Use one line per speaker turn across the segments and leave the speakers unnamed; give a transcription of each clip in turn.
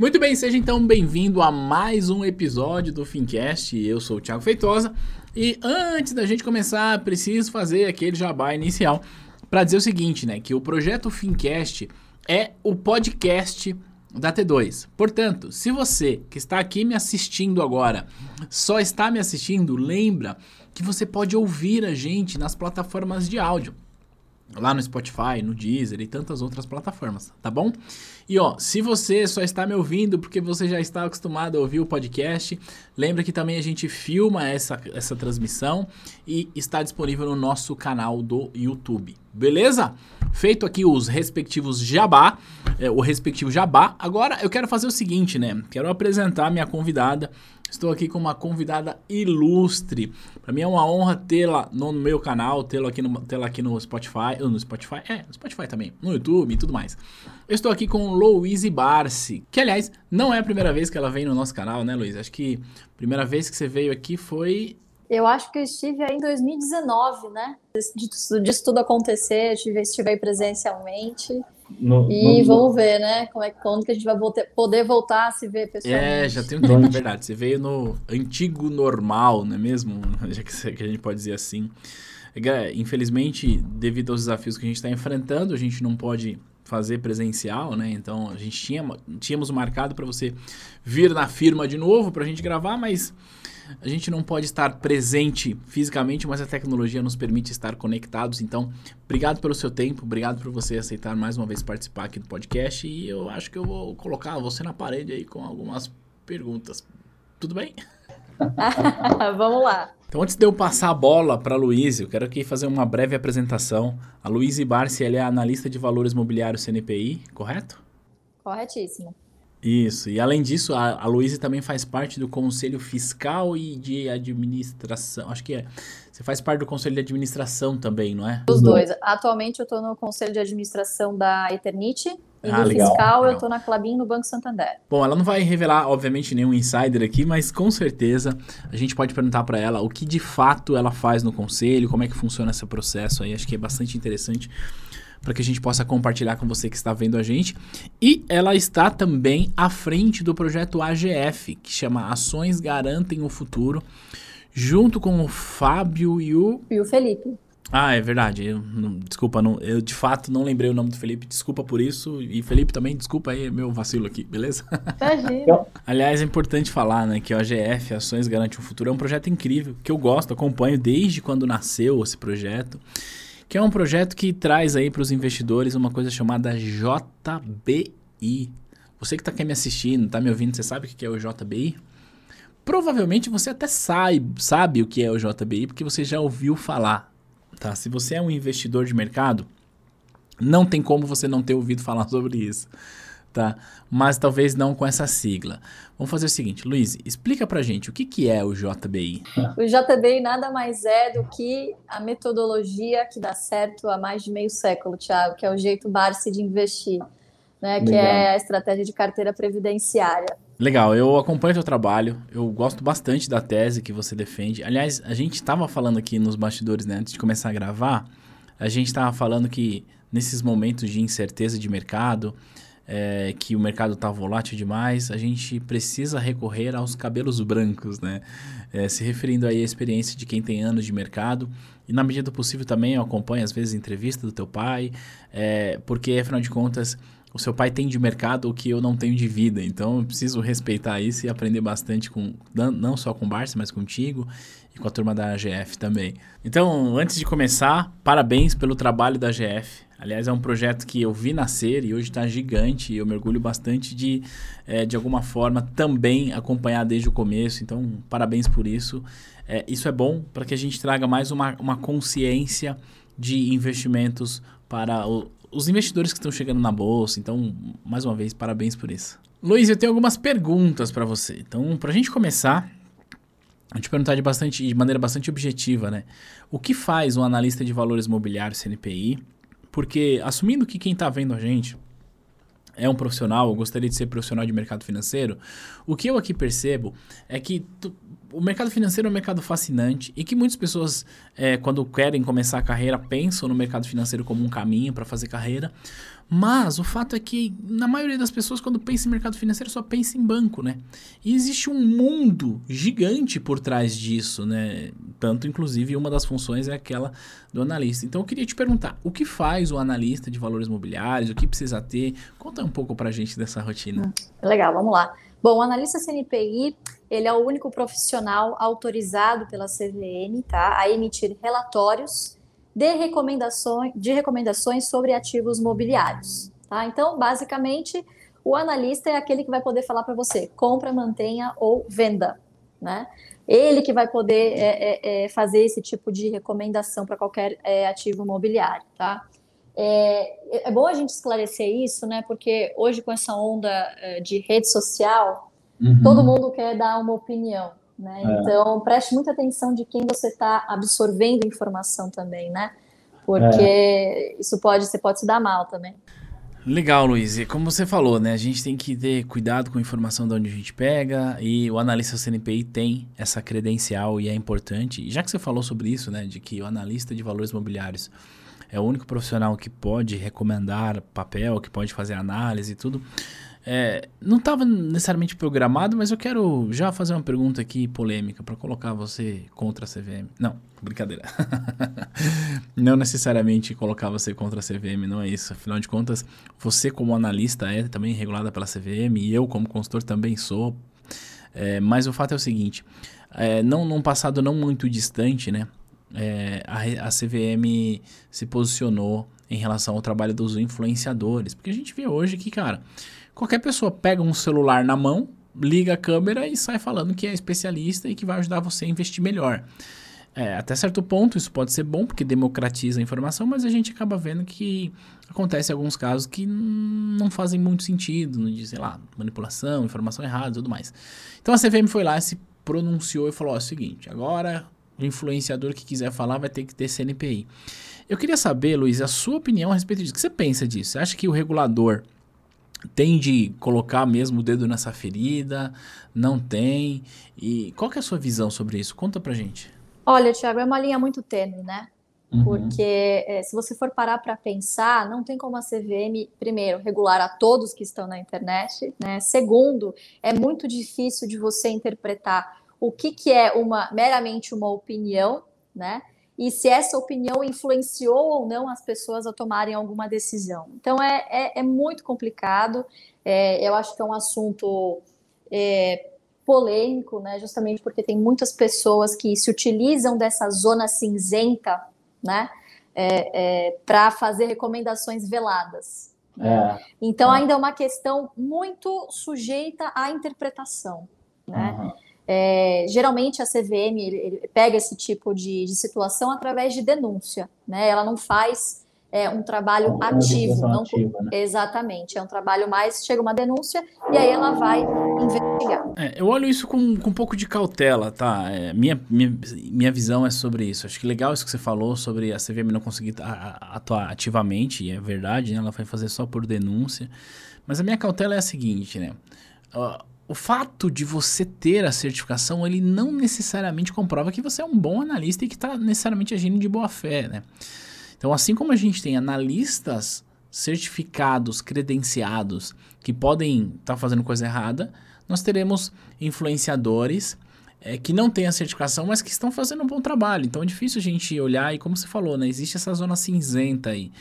Muito bem, seja então bem-vindo a mais um episódio do Fincast. Eu sou o Thiago Feitosa e antes da gente começar, preciso fazer aquele jabá inicial para dizer o seguinte, né, que o projeto Fincast é o podcast da T2. Portanto, se você que está aqui me assistindo agora só está me assistindo, lembra que você pode ouvir a gente nas plataformas de áudio lá no Spotify, no Deezer e tantas outras plataformas, tá bom? E ó, se você só está me ouvindo porque você já está acostumado a ouvir o podcast, lembra que também a gente filma essa, essa transmissão e está disponível no nosso canal do YouTube, beleza? Feito aqui os respectivos jabá, é, o respectivo jabá, agora eu quero fazer o seguinte, né? Quero apresentar minha convidada Estou aqui com uma convidada ilustre. Para mim é uma honra tê-la no meu canal, tê-la aqui, no, tê aqui no Spotify, no Spotify, é, no Spotify também, no YouTube e tudo mais. Eu estou aqui com Louise Barsi, que aliás não é a primeira vez que ela vem no nosso canal, né, Luiz? Acho que a primeira vez que você veio aqui foi
eu acho que eu estive aí em 2019, né? De, disso tudo acontecer, estive, estive aí presencialmente. No, e no, vamos ver, né? Como é, quando que a gente vai voltar, poder voltar a se ver pessoalmente.
É, já tem um tempo, é verdade. Você veio no antigo normal, não é mesmo? Já que, que a gente pode dizer assim. Infelizmente, devido aos desafios que a gente está enfrentando, a gente não pode fazer presencial, né? Então a gente tinha, tínhamos marcado para você vir na firma de novo para a gente gravar, mas a gente não pode estar presente fisicamente, mas a tecnologia nos permite estar conectados. Então, obrigado pelo seu tempo, obrigado por você aceitar mais uma vez participar aqui do podcast. E eu acho que eu vou colocar você na parede aí com algumas perguntas. Tudo bem?
Vamos lá.
Então, antes de eu passar a bola para a Luísa, eu quero aqui fazer uma breve apresentação. A Luísa Barci é analista de valores mobiliários CNPI, correto?
Corretíssimo.
Isso, e além disso, a, a Luísa também faz parte do Conselho Fiscal e de Administração. Acho que é. Você faz parte do Conselho de Administração também, não é?
Os dois. Atualmente eu estou no Conselho de Administração da Eternite. E ah, legal, fiscal legal. eu estou na Clabin no Banco Santander.
Bom, ela não vai revelar, obviamente, nenhum insider aqui, mas com certeza a gente pode perguntar para ela o que de fato ela faz no conselho, como é que funciona esse processo aí. Acho que é bastante interessante para que a gente possa compartilhar com você que está vendo a gente. E ela está também à frente do projeto AGF, que chama Ações Garantem o Futuro, junto com o Fábio e o.
E o Felipe.
Ah, é verdade. Eu, não, desculpa, não, eu de fato não lembrei o nome do Felipe. Desculpa por isso. E Felipe também, desculpa aí meu vacilo aqui, beleza?
Imagina.
Aliás, é importante falar, né, que o AGF, Ações Garante o Futuro, é um projeto incrível, que eu gosto, acompanho desde quando nasceu esse projeto que é um projeto que traz aí para os investidores uma coisa chamada JBI. Você que está aqui me assistindo, está me ouvindo, você sabe o que é o JBI? Provavelmente você até sabe, sabe o que é o JBI, porque você já ouviu falar. Tá? Se você é um investidor de mercado, não tem como você não ter ouvido falar sobre isso tá? Mas talvez não com essa sigla. Vamos fazer o seguinte, Luiz, explica pra gente o que, que é o JBI.
O JBI nada mais é do que a metodologia que dá certo há mais de meio século, Thiago, que é o jeito Barsi de investir, né? Que é a estratégia de carteira previdenciária.
Legal, eu acompanho o seu trabalho, eu gosto bastante da tese que você defende. Aliás, a gente estava falando aqui nos bastidores, né, antes de começar a gravar, a gente estava falando que nesses momentos de incerteza de mercado, é, que o mercado está volátil demais, a gente precisa recorrer aos cabelos brancos, né? É, se referindo aí à experiência de quem tem anos de mercado. E na medida do possível também eu acompanho às vezes entrevista do teu pai, é, porque afinal de contas o seu pai tem de mercado o que eu não tenho de vida. Então eu preciso respeitar isso e aprender bastante com não só com o Barça, mas contigo com a turma da AGF também. Então, antes de começar, parabéns pelo trabalho da AGF. Aliás, é um projeto que eu vi nascer e hoje está gigante e eu mergulho bastante de, é, de alguma forma, também acompanhar desde o começo. Então, parabéns por isso. É, isso é bom para que a gente traga mais uma, uma consciência de investimentos para o, os investidores que estão chegando na bolsa. Então, mais uma vez, parabéns por isso. Luiz, eu tenho algumas perguntas para você. Então, para a gente começar, a gente perguntar de, bastante, de maneira bastante objetiva, né? O que faz um analista de valores mobiliários CNPI? Porque, assumindo que quem está vendo a gente é um profissional, ou gostaria de ser profissional de mercado financeiro, o que eu aqui percebo é que o mercado financeiro é um mercado fascinante e que muitas pessoas, é, quando querem começar a carreira, pensam no mercado financeiro como um caminho para fazer carreira. Mas o fato é que, na maioria das pessoas, quando pensa em mercado financeiro, só pensa em banco, né? E existe um mundo gigante por trás disso, né? Tanto, inclusive, uma das funções é aquela do analista. Então, eu queria te perguntar, o que faz o analista de valores mobiliários? O que precisa ter? Conta um pouco pra gente dessa rotina.
Legal, vamos lá. Bom, o analista CNPI, ele é o único profissional autorizado pela CVM, tá? A emitir relatórios de recomendações, de recomendações sobre ativos mobiliários. Tá? Então, basicamente, o analista é aquele que vai poder falar para você compra, mantenha ou venda. Né? Ele que vai poder é, é, é fazer esse tipo de recomendação para qualquer é, ativo mobiliário. Tá? É, é, bom a gente esclarecer isso, né? Porque hoje, com essa onda é, de rede social, uhum. todo mundo quer dar uma opinião. Né? É. Então, preste muita atenção de quem você está absorvendo informação também, né? Porque é. isso pode, você pode se dar mal também.
Legal, Luiz. E como você falou, né? A gente tem que ter cuidado com a informação de onde a gente pega e o analista CNPI tem essa credencial e é importante. E já que você falou sobre isso, né? De que o analista de valores imobiliários é o único profissional que pode recomendar papel, que pode fazer análise e tudo. É, não estava necessariamente programado, mas eu quero já fazer uma pergunta aqui polêmica para colocar você contra a CVM. Não, brincadeira. não necessariamente colocar você contra a CVM, não é isso. Afinal de contas, você como analista é também regulada pela CVM e eu como consultor também sou. É, mas o fato é o seguinte, é, não num passado não muito distante, né? É, a, a CVM se posicionou em relação ao trabalho dos influenciadores, porque a gente vê hoje que, cara, Qualquer pessoa pega um celular na mão, liga a câmera e sai falando que é especialista e que vai ajudar você a investir melhor. É, até certo ponto isso pode ser bom porque democratiza a informação, mas a gente acaba vendo que acontece alguns casos que não fazem muito sentido, de, sei lá, manipulação, informação errada e tudo mais. Então a CVM foi lá, se pronunciou e falou: ó, é o seguinte, agora o influenciador que quiser falar vai ter que ter CNPI. Eu queria saber, Luiz, a sua opinião a respeito disso. O que você pensa disso? Você acha que o regulador tem de colocar mesmo o dedo nessa ferida? Não tem? E qual que é a sua visão sobre isso? Conta pra gente.
Olha, Tiago, é uma linha muito tênue, né? Uhum. Porque é, se você for parar para pensar, não tem como a CVM, primeiro, regular a todos que estão na internet, né? Segundo, é muito difícil de você interpretar o que, que é uma meramente uma opinião, né? e se essa opinião influenciou ou não as pessoas a tomarem alguma decisão. Então é, é, é muito complicado, é, eu acho que é um assunto é, polêmico, né, justamente porque tem muitas pessoas que se utilizam dessa zona cinzenta né, é, é, para fazer recomendações veladas. Né? Então ainda é uma questão muito sujeita à interpretação. Né? Uhum. É, geralmente a CVM ele, ele pega esse tipo de, de, situação através de denúncia, né? Ela não faz é, um trabalho é ativo, não, ativa, né? exatamente. É um trabalho mais chega uma denúncia e aí ela vai investigar.
É, eu olho isso com, com um pouco de cautela, tá? É, minha, minha, minha visão é sobre isso. Acho que legal isso que você falou sobre a CVM não conseguir atuar ativamente, e é verdade, né? Ela vai fazer só por denúncia. Mas a minha cautela é a seguinte, né? Uh, o fato de você ter a certificação, ele não necessariamente comprova que você é um bom analista e que está necessariamente agindo de boa fé, né? Então, assim como a gente tem analistas certificados, credenciados, que podem estar tá fazendo coisa errada, nós teremos influenciadores é, que não têm a certificação, mas que estão fazendo um bom trabalho. Então, é difícil a gente olhar e, como você falou, né? Existe essa zona cinzenta aí.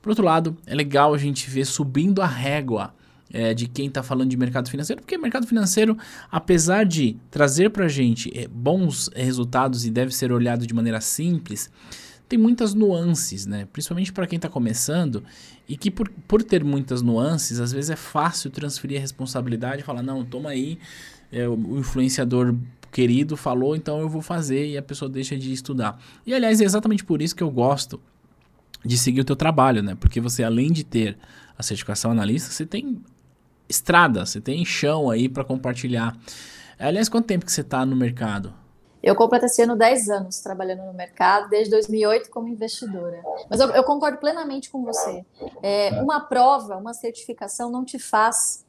Por outro lado, é legal a gente ver subindo a régua é, de quem está falando de mercado financeiro, porque mercado financeiro, apesar de trazer para a gente é, bons resultados e deve ser olhado de maneira simples, tem muitas nuances, né? Principalmente para quem está começando e que por, por ter muitas nuances, às vezes é fácil transferir a responsabilidade e falar, não, toma aí, é, o influenciador querido falou, então eu vou fazer e a pessoa deixa de estudar. E aliás, é exatamente por isso que eu gosto de seguir o teu trabalho, né? Porque você além de ter a certificação analista, você tem estrada, você tem chão aí para compartilhar. Aliás, quanto tempo que você está no mercado?
Eu completo esse ano 10 anos trabalhando no mercado, desde 2008 como investidora. Mas eu, eu concordo plenamente com você. É, uma prova, uma certificação não te faz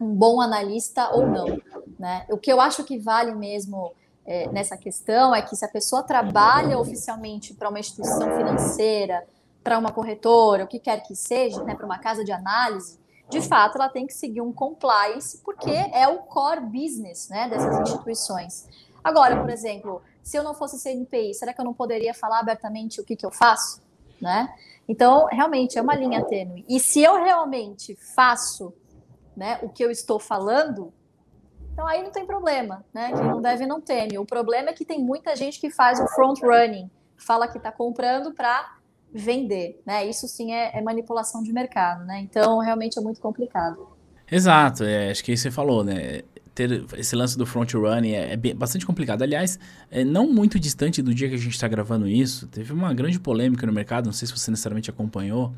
um bom analista ou não. Né? O que eu acho que vale mesmo é, nessa questão é que se a pessoa trabalha oficialmente para uma instituição financeira, para uma corretora, o que quer que seja, né, para uma casa de análise, de fato ela tem que seguir um compliance, porque é o core business né, dessas instituições. Agora, por exemplo, se eu não fosse CNPI, será que eu não poderia falar abertamente o que, que eu faço? Né? Então, realmente, é uma linha tênue. E se eu realmente faço né, o que eu estou falando, então aí não tem problema, né? Quem não deve não teme. O problema é que tem muita gente que faz o front running, fala que está comprando para vender, né? Isso sim é, é, manipulação de mercado, né? Então realmente é muito complicado.
Exato, é, acho que você falou, né? Ter esse lance do front running é, é bastante complicado. Aliás, é, não muito distante do dia que a gente está gravando isso, teve uma grande polêmica no mercado, não sei se você necessariamente acompanhou,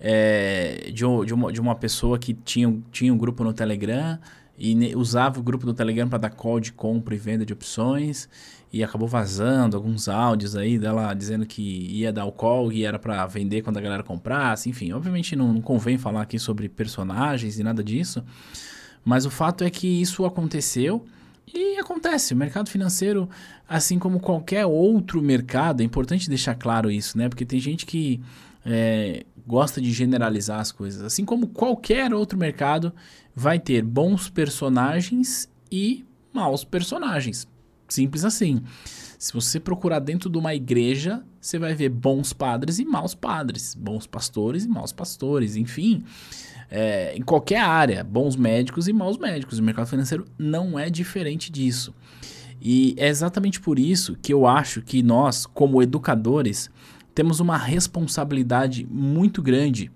é, de, de, uma, de uma pessoa que tinha, tinha um grupo no Telegram e usava o grupo do Telegram para dar call de compra e venda de opções. E acabou vazando alguns áudios aí dela dizendo que ia dar o call e era para vender quando a galera comprasse, enfim, obviamente não, não, convém falar aqui sobre personagens e nada disso, mas o fato é que isso aconteceu e acontece, o mercado financeiro, assim como qualquer outro mercado, é importante deixar claro isso, né, porque tem gente que é, gosta de generalizar as coisas, assim como qualquer outro mercado, vai ter bons personagens e maus personagens. Simples assim. Se você procurar dentro de uma igreja, você vai ver bons padres e maus padres, bons pastores e maus pastores, enfim. É, em qualquer área, bons médicos e maus médicos. O mercado financeiro não é diferente disso. E é exatamente por isso que eu acho que nós, como educadores, temos uma responsabilidade muito grande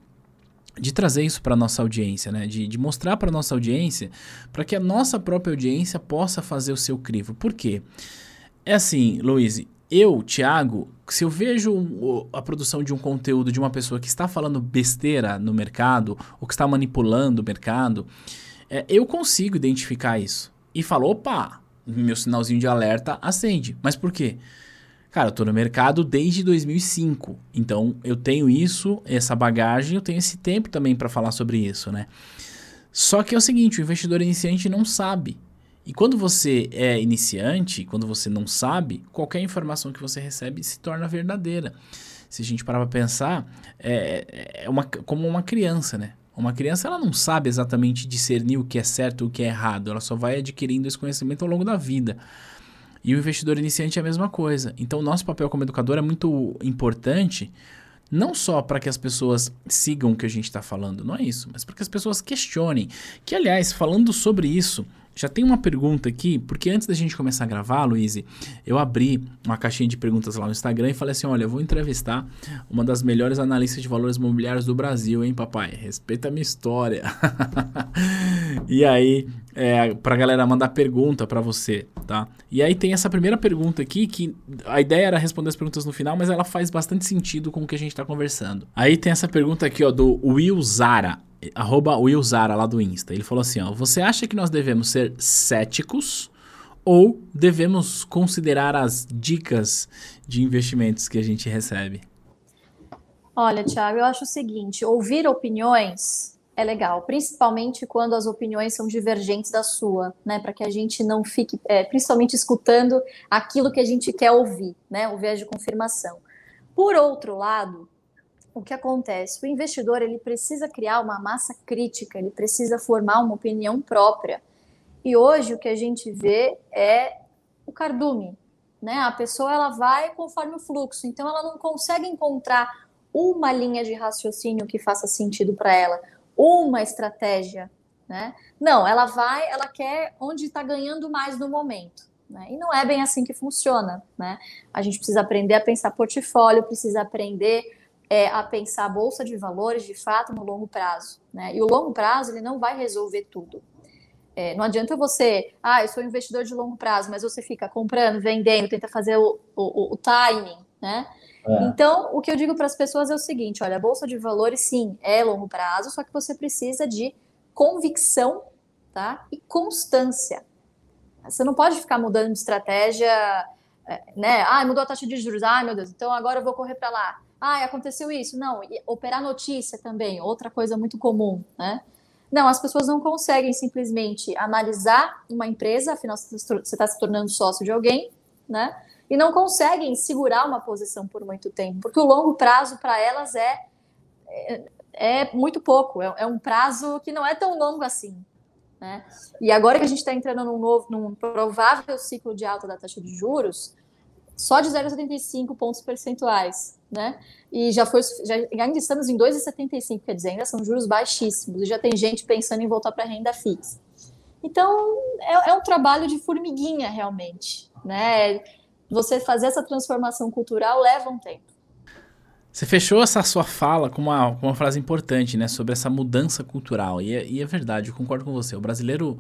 de trazer isso para nossa audiência, né? De, de mostrar para nossa audiência, para que a nossa própria audiência possa fazer o seu crivo. Por quê? É assim, Luiz, eu, Thiago, se eu vejo a produção de um conteúdo de uma pessoa que está falando besteira no mercado, ou que está manipulando o mercado, é, eu consigo identificar isso. E falo, opa, meu sinalzinho de alerta acende. Mas por quê? Cara, eu tô no mercado desde 2005. Então, eu tenho isso, essa bagagem, eu tenho esse tempo também para falar sobre isso, né? Só que é o seguinte, o investidor iniciante não sabe. E quando você é iniciante, quando você não sabe, qualquer informação que você recebe se torna verdadeira. Se a gente parar para pensar, é, é uma, como uma criança, né? Uma criança ela não sabe exatamente discernir o que é certo e o que é errado, ela só vai adquirindo esse conhecimento ao longo da vida. E o investidor iniciante é a mesma coisa. Então, nosso papel como educador é muito importante, não só para que as pessoas sigam o que a gente está falando, não é isso, mas para que as pessoas questionem. Que, aliás, falando sobre isso, já tem uma pergunta aqui, porque antes da gente começar a gravar, Luiz, eu abri uma caixinha de perguntas lá no Instagram e falei assim: olha, eu vou entrevistar uma das melhores analistas de valores imobiliários do Brasil, hein, papai? Respeita a minha história. e aí, é, pra galera mandar pergunta para você, tá? E aí tem essa primeira pergunta aqui, que a ideia era responder as perguntas no final, mas ela faz bastante sentido com o que a gente tá conversando. Aí tem essa pergunta aqui, ó, do Will Zara arroba Willzara lá do Insta. Ele falou assim: ó, você acha que nós devemos ser céticos ou devemos considerar as dicas de investimentos que a gente recebe?
Olha, Thiago, eu acho o seguinte: ouvir opiniões é legal, principalmente quando as opiniões são divergentes da sua, né? Para que a gente não fique, é, principalmente escutando aquilo que a gente quer ouvir, né? O viés de confirmação. Por outro lado, o que acontece? O investidor ele precisa criar uma massa crítica, ele precisa formar uma opinião própria. E hoje o que a gente vê é o cardume, né? A pessoa ela vai conforme o fluxo, então ela não consegue encontrar uma linha de raciocínio que faça sentido para ela, uma estratégia, né? Não, ela vai, ela quer onde está ganhando mais no momento. Né? E não é bem assim que funciona. Né? A gente precisa aprender a pensar portfólio, precisa aprender é, a pensar a bolsa de valores de fato no longo prazo. Né? E o longo prazo ele não vai resolver tudo. É, não adianta você, ah, eu sou investidor de longo prazo, mas você fica comprando, vendendo, tenta fazer o, o, o timing, né? É. Então, o que eu digo para as pessoas é o seguinte: olha, a bolsa de valores, sim, é longo prazo, só que você precisa de convicção tá? e constância. Você não pode ficar mudando de estratégia, é, né? Ah, mudou a taxa de juros, ai meu Deus, então agora eu vou correr para lá. Ah, aconteceu isso. Não, operar notícia também, outra coisa muito comum, né? Não, as pessoas não conseguem simplesmente analisar uma empresa, afinal você está se tornando sócio de alguém, né? E não conseguem segurar uma posição por muito tempo, porque o longo prazo para elas é, é, é, muito pouco, é, é, um prazo que não é tão longo assim. Né? E agora que a gente está entrando num novo, num provável ciclo de alta da taxa de juros, só de 0,75 pontos percentuais, né? E já foi, já, ainda estamos em 2,75, quer dizer, ainda são juros baixíssimos, e já tem gente pensando em voltar para renda fixa. Então, é, é, um trabalho de formiguinha, realmente, né? Você fazer essa transformação cultural leva um tempo.
Você fechou essa sua fala com uma, com uma frase importante, né? Sobre essa mudança cultural. E é, e é verdade, eu concordo com você. O brasileiro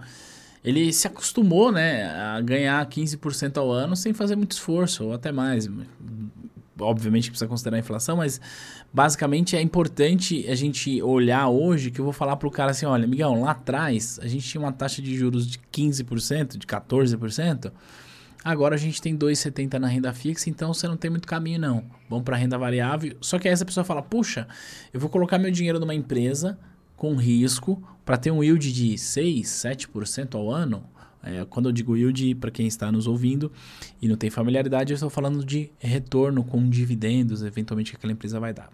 ele se acostumou, né, a ganhar 15% ao ano sem fazer muito esforço, ou até mais. Obviamente precisa considerar a inflação, mas basicamente é importante a gente olhar hoje que eu vou falar para o cara assim, olha, Miguel, lá atrás a gente tinha uma taxa de juros de 15%, de 14%, agora a gente tem 2,70 na renda fixa, então você não tem muito caminho não. Vamos para renda variável. Só que aí essa pessoa fala, puxa, eu vou colocar meu dinheiro numa empresa com risco para ter um yield de 6, 7% ao ano. É, quando eu digo yield, para quem está nos ouvindo e não tem familiaridade, eu estou falando de retorno com dividendos, eventualmente, que aquela empresa vai dar.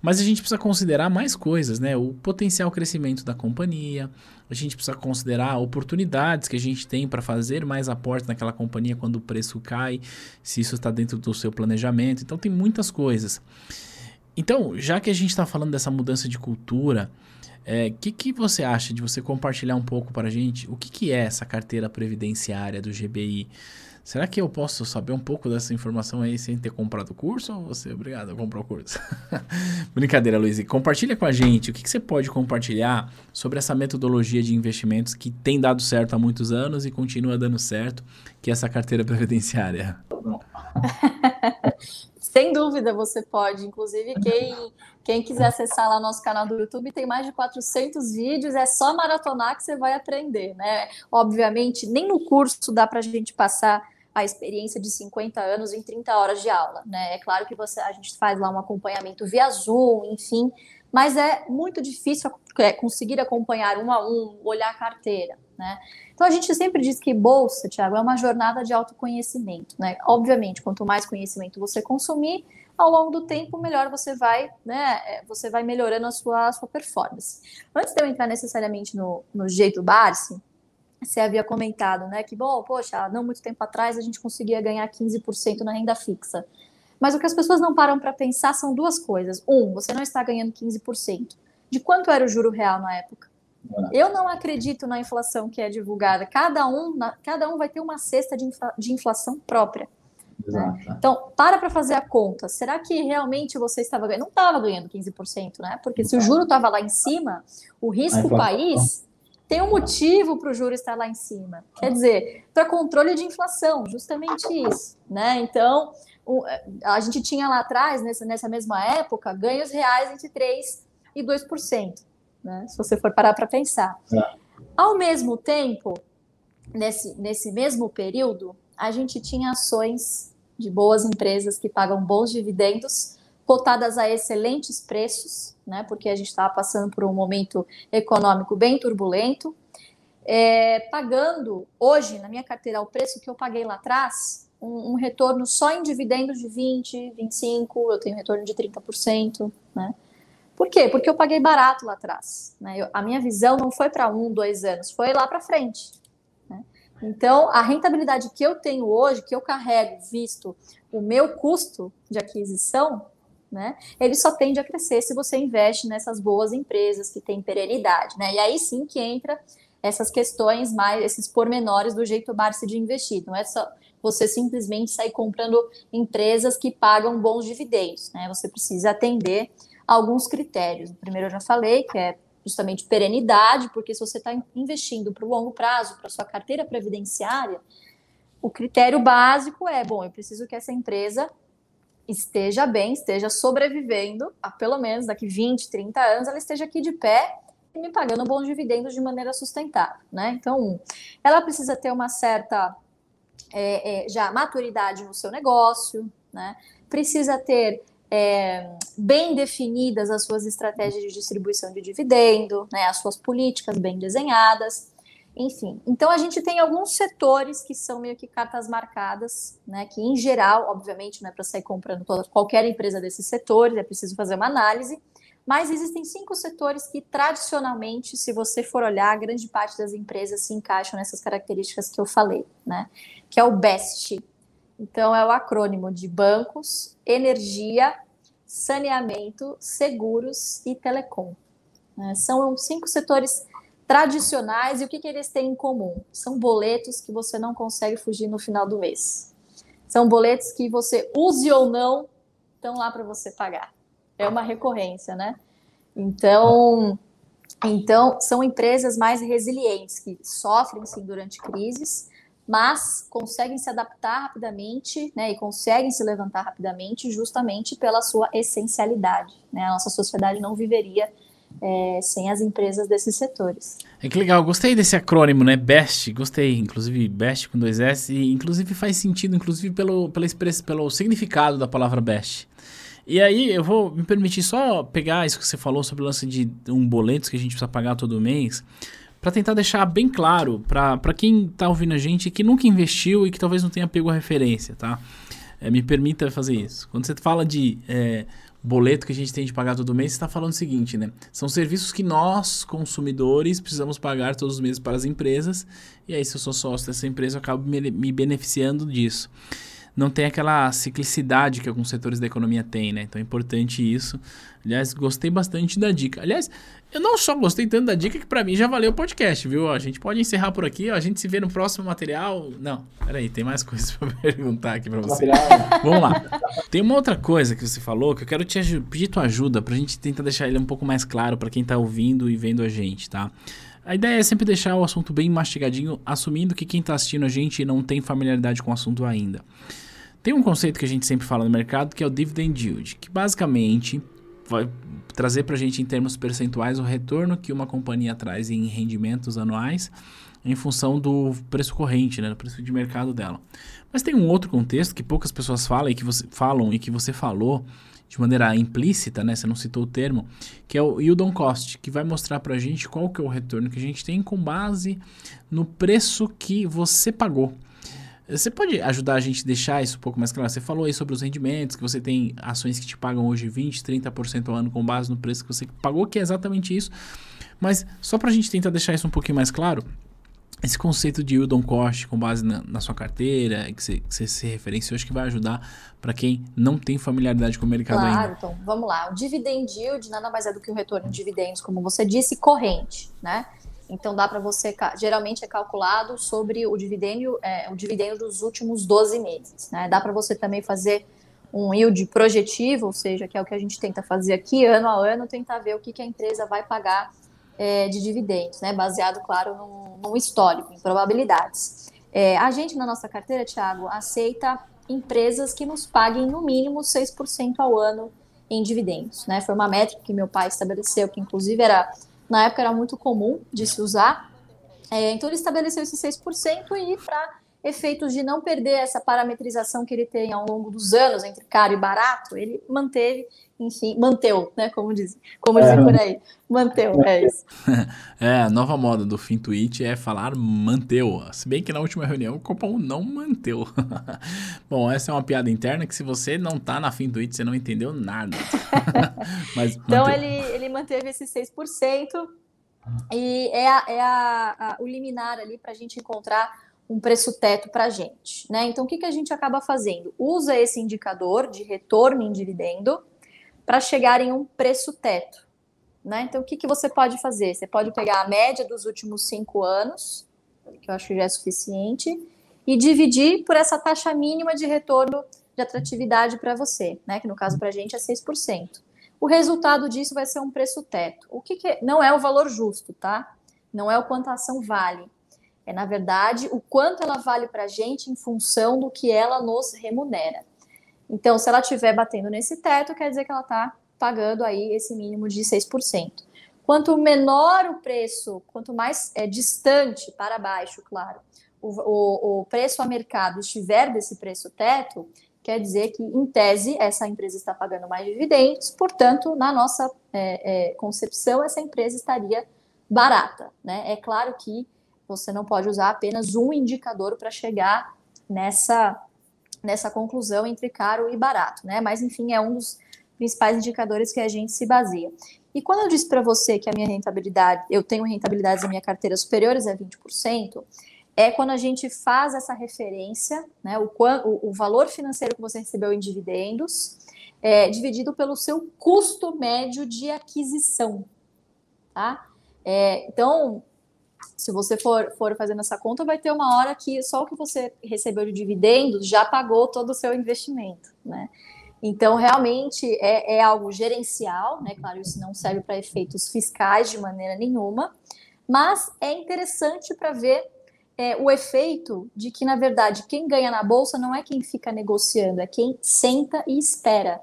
Mas a gente precisa considerar mais coisas, né? O potencial crescimento da companhia, a gente precisa considerar oportunidades que a gente tem para fazer mais aportes naquela companhia quando o preço cai, se isso está dentro do seu planejamento. Então, tem muitas coisas. Então, já que a gente está falando dessa mudança de cultura, o é, que, que você acha de você compartilhar um pouco para a gente o que, que é essa carteira previdenciária do GBI? Será que eu posso saber um pouco dessa informação aí sem ter comprado o curso ou você é obrigado a comprar o curso? Brincadeira, Luiz. Compartilha com a gente o que, que você pode compartilhar sobre essa metodologia de investimentos que tem dado certo há muitos anos e continua dando certo, que é essa carteira previdenciária.
Sem dúvida você pode. Inclusive, quem, quem quiser acessar lá nosso canal do YouTube, tem mais de 400 vídeos. É só maratonar que você vai aprender, né? Obviamente, nem no curso dá para a gente passar a experiência de 50 anos em 30 horas de aula, né? É claro que você, a gente faz lá um acompanhamento via Zoom, enfim, mas é muito difícil é, conseguir acompanhar um a um, olhar a carteira, né? Então a gente sempre diz que bolsa, Tiago, é uma jornada de autoconhecimento, né? Obviamente, quanto mais conhecimento você consumir, ao longo do tempo, melhor você vai, né? É, você vai melhorando a sua, a sua performance. Antes de eu entrar necessariamente no, no jeito Barsi, você havia comentado, né? Que bom, poxa, não muito tempo atrás a gente conseguia ganhar 15% na renda fixa. Mas o que as pessoas não param para pensar são duas coisas. Um, você não está ganhando 15%. De quanto era o juro real na época? Eu não acredito na inflação que é divulgada. Cada um, na, cada um vai ter uma cesta de, infla, de inflação própria. Né? Então, para para fazer a conta. Será que realmente você estava ganhando? Não estava ganhando 15%, né? Porque se o juro estava lá em cima, o risco país tem um motivo para o juro estar lá em cima. Quer dizer, para controle de inflação, justamente isso. Né? Então, a gente tinha lá atrás, nessa, nessa mesma época, ganhos reais entre 3% e 2% né? Se você for parar para pensar. É. Ao mesmo tempo, nesse, nesse mesmo período, a gente tinha ações de boas empresas que pagam bons dividendos, cotadas a excelentes preços, né? Porque a gente estava passando por um momento econômico bem turbulento. É, pagando hoje, na minha carteira, o preço que eu paguei lá atrás, um, um, retorno só em dividendos de 20, 25, eu tenho retorno de 30%, né? Por quê? Porque eu paguei barato lá atrás. Né? Eu, a minha visão não foi para um, dois anos, foi lá para frente. Né? Então, a rentabilidade que eu tenho hoje, que eu carrego, visto o meu custo de aquisição, né, ele só tende a crescer se você investe nessas boas empresas que têm perenidade. Né? E aí sim que entra essas questões mais, esses pormenores do jeito Barça de investir. Não é só você simplesmente sair comprando empresas que pagam bons dividendos. Né? Você precisa atender alguns critérios. O primeiro eu já falei, que é justamente perenidade, porque se você está investindo para o longo prazo, para sua carteira previdenciária, o critério básico é, bom, eu preciso que essa empresa esteja bem, esteja sobrevivendo, a pelo menos daqui 20, 30 anos, ela esteja aqui de pé e me pagando bons dividendos de maneira sustentável, né? Então, ela precisa ter uma certa é, é, já maturidade no seu negócio, né? Precisa ter é, bem definidas as suas estratégias de distribuição de dividendo, né, as suas políticas bem desenhadas, enfim. Então a gente tem alguns setores que são meio que cartas marcadas, né, que em geral, obviamente, não é para sair comprando toda, qualquer empresa desses setores, é preciso fazer uma análise, mas existem cinco setores que tradicionalmente, se você for olhar, grande parte das empresas se encaixam nessas características que eu falei, né, que é o BEST, então, é o acrônimo de bancos, energia, saneamento, seguros e telecom. Né? São cinco setores tradicionais e o que, que eles têm em comum? São boletos que você não consegue fugir no final do mês. São boletos que você use ou não, estão lá para você pagar. É uma recorrência, né? Então, então, são empresas mais resilientes, que sofrem sim durante crises, mas conseguem se adaptar rapidamente né, e conseguem se levantar rapidamente justamente pela sua essencialidade. Né? A nossa sociedade não viveria é, sem as empresas desses setores.
É que legal, gostei desse acrônimo, né? BEST, gostei, inclusive BEST com dois S, e inclusive faz sentido, inclusive pelo, pela express, pelo significado da palavra BEST. E aí eu vou me permitir só pegar isso que você falou sobre o lance de um boleto que a gente precisa pagar todo mês para tentar deixar bem claro para quem está ouvindo a gente que nunca investiu e que talvez não tenha pego a referência, tá? É, me permita fazer isso. Quando você fala de é, boleto que a gente tem de pagar todo mês, você está falando o seguinte, né? São serviços que nós, consumidores, precisamos pagar todos os meses para as empresas, e aí se eu sou sócio dessa empresa, eu acabo me, me beneficiando disso não tem aquela ciclicidade que alguns setores da economia têm, né? Então é importante isso. Aliás, gostei bastante da dica. Aliás, eu não só gostei tanto da dica que para mim já valeu o podcast, viu? A gente pode encerrar por aqui, a gente se vê no próximo material. Não, peraí, tem mais coisas para perguntar aqui para você. Vamos lá. Tem uma outra coisa que você falou que eu quero te pedir tua ajuda pra gente tentar deixar ele um pouco mais claro para quem tá ouvindo e vendo a gente, tá? A ideia é sempre deixar o assunto bem mastigadinho, assumindo que quem está assistindo a gente não tem familiaridade com o assunto ainda. Tem um conceito que a gente sempre fala no mercado que é o dividend yield, que basicamente vai trazer para a gente em termos percentuais o retorno que uma companhia traz em rendimentos anuais em função do preço corrente, né, do preço de mercado dela. Mas tem um outro contexto que poucas pessoas falam e que você falam e que você falou de maneira implícita, né, você não citou o termo, que é o yield on cost, que vai mostrar para a gente qual que é o retorno que a gente tem com base no preço que você pagou. Você pode ajudar a gente a deixar isso um pouco mais claro? Você falou aí sobre os rendimentos, que você tem ações que te pagam hoje 20%, 30% ao ano com base no preço que você pagou, que é exatamente isso. Mas só para a gente tentar deixar isso um pouquinho mais claro, esse conceito de yield on cost com base na, na sua carteira, que você, que você, se referenciou, acho que vai ajudar para quem não tem familiaridade com o mercado
claro,
ainda.
Claro, então vamos lá. O dividend yield nada mais é do que o retorno de dividendos, como você disse, corrente, né? Então dá para você, geralmente é calculado sobre o dividendo, é, o dividendo dos últimos 12 meses. Né? Dá para você também fazer um yield projetivo, ou seja, que é o que a gente tenta fazer aqui, ano a ano, tentar ver o que, que a empresa vai pagar é, de dividendos, né? baseado, claro, num, num histórico, em probabilidades. É, a gente, na nossa carteira, Thiago, aceita empresas que nos paguem no mínimo 6% ao ano em dividendos. Né? Foi uma métrica que meu pai estabeleceu, que inclusive era na época era muito comum de se usar. É, então ele estabeleceu esse 6% e para efeitos de não perder essa parametrização que ele tem ao longo dos anos entre caro e barato, ele manteve, enfim, manteu, né? Como dizem, como dizem é. por aí, manteu, é isso.
é, a nova moda do Fintuit é falar manteu. Se bem que na última reunião o Copom não manteu. Bom, essa é uma piada interna que se você não tá na Fintuit, você não entendeu nada.
Mas então ele, ele manteve esse 6%. E é, a, é a, a, o liminar ali para a gente encontrar um preço teto para a gente. Né? Então, o que, que a gente acaba fazendo? Usa esse indicador de retorno em dividendo para chegar em um preço teto. Né? Então, o que, que você pode fazer? Você pode pegar a média dos últimos cinco anos, que eu acho que já é suficiente, e dividir por essa taxa mínima de retorno de atratividade para você, né? que no caso para a gente é 6%. O resultado disso vai ser um preço teto. O que, que é? não é o valor justo, tá? Não é o quanto a ação vale é, na verdade, o quanto ela vale para a gente em função do que ela nos remunera. Então, se ela estiver batendo nesse teto, quer dizer que ela está pagando aí esse mínimo de 6%. Quanto menor o preço, quanto mais é, distante para baixo, claro, o, o, o preço a mercado estiver desse preço teto, quer dizer que, em tese, essa empresa está pagando mais dividendos, portanto, na nossa é, é, concepção, essa empresa estaria barata. Né? É claro que você não pode usar apenas um indicador para chegar nessa, nessa conclusão entre caro e barato, né? mas, enfim, é um dos principais indicadores que a gente se baseia. E quando eu disse para você que a minha rentabilidade, eu tenho rentabilidades da minha carteira superiores a 20%, é quando a gente faz essa referência, né, o, o, o valor financeiro que você recebeu em dividendos, é, dividido pelo seu custo médio de aquisição, tá? É, então, se você for, for fazendo essa conta, vai ter uma hora que só o que você recebeu de dividendos já pagou todo o seu investimento, né? Então, realmente é, é algo gerencial, né? Claro, isso não serve para efeitos fiscais de maneira nenhuma, mas é interessante para ver é, o efeito de que, na verdade, quem ganha na bolsa não é quem fica negociando, é quem senta e espera.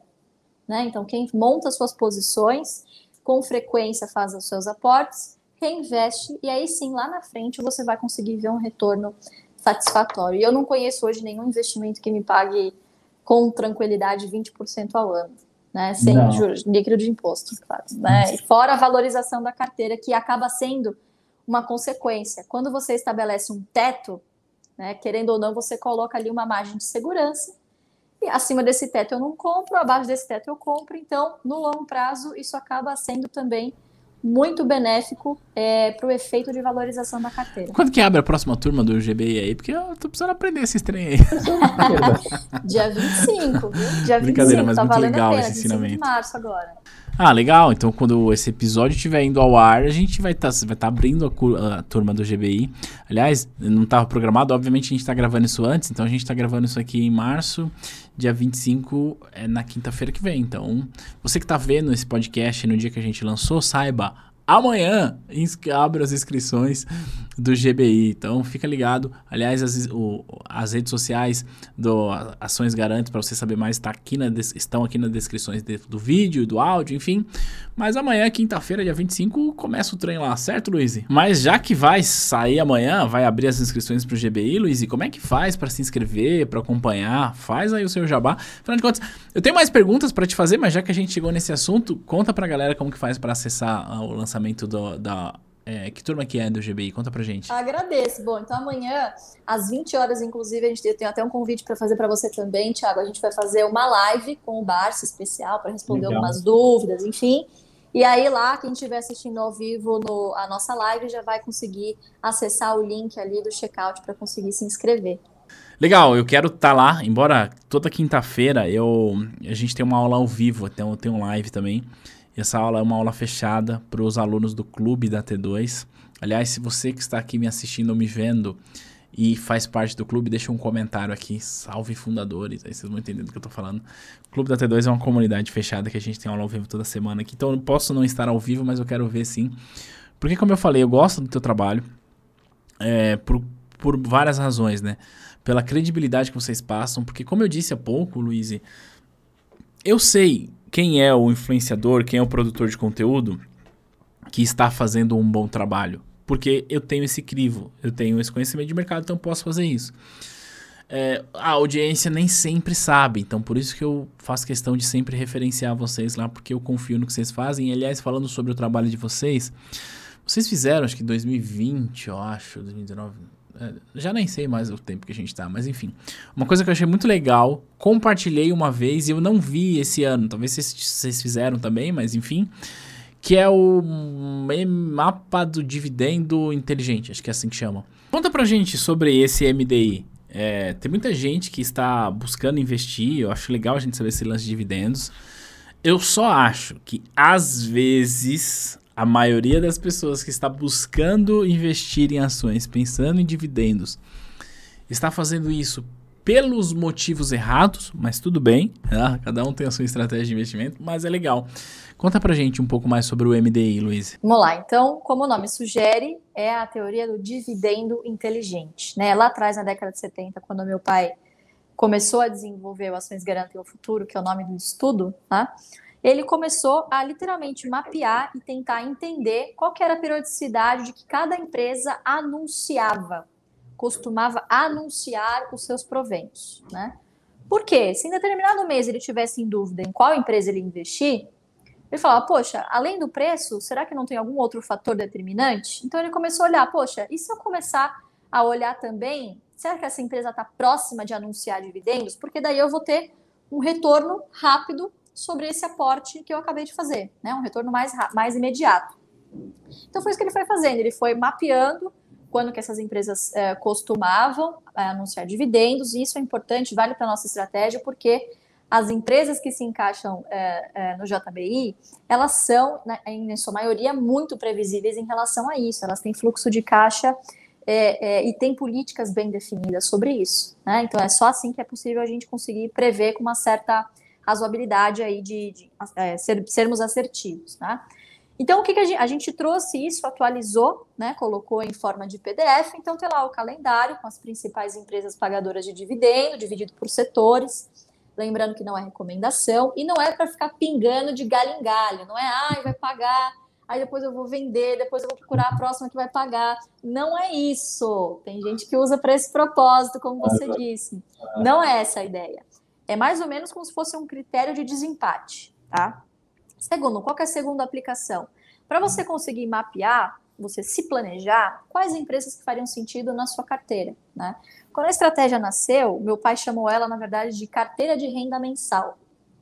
Né? Então, quem monta suas posições, com frequência faz os seus aportes, reinveste, e aí sim, lá na frente, você vai conseguir ver um retorno satisfatório. E eu não conheço hoje nenhum investimento que me pague com tranquilidade 20% ao ano. Né, sem juros, líquido de imposto, claro. Né? E fora a valorização da carteira, que acaba sendo uma consequência. Quando você estabelece um teto, né, querendo ou não, você coloca ali uma margem de segurança. E acima desse teto eu não compro, abaixo desse teto eu compro. Então, no longo prazo, isso acaba sendo também muito benéfico é, para o efeito de valorização da carteira.
Quando que abre a próxima turma do GBI aí? Porque eu tô precisando aprender esse trem aí.
Dia 25, viu? Dia
Brincadeira, 25, mas tá muito legal esse ensinamento. de março agora. Ah, legal. Então, quando esse episódio estiver indo ao ar, a gente vai estar tá, vai tá abrindo a, a, turma do GBI. Aliás, não estava programado, obviamente a gente está gravando isso antes, então a gente está gravando isso aqui em março. Dia 25 é na quinta-feira que vem. Então, você que está vendo esse podcast no dia que a gente lançou, saiba, amanhã abre as inscrições do GBI. Então fica ligado. Aliás, as, o, as redes sociais do Ações Garante para você saber mais tá aqui na, estão aqui nas descrições de, do vídeo do áudio, enfim. Mas amanhã, quinta-feira, dia 25, começa o trem lá, certo, Luiz? Mas já que vai sair amanhã, vai abrir as inscrições para o GBI, Luiz, como é que faz para se inscrever, para acompanhar? Faz aí o seu jabá. Afinal de contas, eu tenho mais perguntas para te fazer, mas já que a gente chegou nesse assunto, conta para a galera como que faz para acessar o lançamento do, da é, que turma que é do GBI? Conta pra gente.
Agradeço. Bom, então amanhã, às 20 horas, inclusive, a gente tem até um convite para fazer para você também, Thiago. A gente vai fazer uma live com o Barça especial para responder Legal. algumas dúvidas, enfim. E aí lá, quem estiver assistindo ao vivo no, a nossa live já vai conseguir acessar o link ali do checkout para conseguir se inscrever.
Legal, eu quero estar tá lá, embora toda quinta-feira eu a gente tem uma aula ao vivo, então tem um live também. Essa aula é uma aula fechada para os alunos do clube da T2. Aliás, se você que está aqui me assistindo ou me vendo e faz parte do clube, deixa um comentário aqui. Salve fundadores, aí vocês vão entender do que eu estou falando. O Clube da T2 é uma comunidade fechada que a gente tem aula ao vivo toda semana aqui. Então eu posso não estar ao vivo, mas eu quero ver sim. Porque, como eu falei, eu gosto do teu trabalho é, por, por várias razões, né? Pela credibilidade que vocês passam. Porque, como eu disse há pouco, Luiz, eu sei quem é o influenciador, quem é o produtor de conteúdo que está fazendo um bom trabalho. Porque eu tenho esse crivo, eu tenho esse conhecimento de mercado, então eu posso fazer isso. É, a audiência nem sempre sabe, então por isso que eu faço questão de sempre referenciar vocês lá, porque eu confio no que vocês fazem. Aliás, falando sobre o trabalho de vocês, vocês fizeram, acho que 2020, eu acho, 2019, é, já nem sei mais o tempo que a gente tá, mas enfim. Uma coisa que eu achei muito legal, compartilhei uma vez e eu não vi esse ano, talvez vocês, vocês fizeram também, mas enfim. Que é o mapa do dividendo inteligente, acho que é assim que chama. Conta pra gente sobre esse MDI. É, tem muita gente que está buscando investir, eu acho legal a gente saber esse lance de dividendos. Eu só acho que às vezes a maioria das pessoas que está buscando investir em ações, pensando em dividendos, está fazendo isso pelos motivos errados, mas tudo bem, né? cada um tem a sua estratégia de investimento, mas é legal. Conta pra gente um pouco mais sobre o MDI, Luiz.
Vamos lá, então, como o nome sugere, é a teoria do dividendo inteligente. Né? Lá atrás, na década de 70, quando meu pai começou a desenvolver o Ações Garantem o Futuro, que é o nome do estudo, tá? Ele começou a literalmente mapear e tentar entender qual era a periodicidade de que cada empresa anunciava, costumava anunciar os seus proventos, né? Por quê? Se em determinado mês ele tivesse em dúvida em qual empresa ele investir, ele falava, poxa, além do preço, será que não tem algum outro fator determinante? Então ele começou a olhar, poxa, e se eu começar a olhar também, será que essa empresa está próxima de anunciar dividendos? Porque daí eu vou ter um retorno rápido sobre esse aporte que eu acabei de fazer, né? Um retorno mais, mais imediato. Então foi isso que ele foi fazendo, ele foi mapeando quando que essas empresas é, costumavam é, anunciar dividendos, e isso é importante, vale para a nossa estratégia, porque as empresas que se encaixam é, no JBI, elas são, né, em sua maioria, muito previsíveis em relação a isso. Elas têm fluxo de caixa e têm políticas bem definidas sobre isso. Né? Então, é só assim que é possível a gente conseguir prever com uma certa razoabilidade aí de, de é, ser, sermos assertivos. Né? Então, o que, que a, gente, a, gente, trouxe isso, atualizou, né, colocou em forma de PDF. Então, tem lá o calendário com as principais empresas pagadoras de dividendo, dividido por setores. Lembrando que não é recomendação e não é para ficar pingando de galho em galho. Não é, ai, ah, vai pagar, aí depois eu vou vender, depois eu vou procurar a próxima que vai pagar. Não é isso. Tem gente que usa para esse propósito, como você disse. Não é essa a ideia. É mais ou menos como se fosse um critério de desempate, tá? Segundo, qual é a segunda aplicação? Para você conseguir mapear, você se planejar, quais empresas que fariam sentido na sua carteira, né? Quando a estratégia nasceu, meu pai chamou ela, na verdade, de carteira de renda mensal.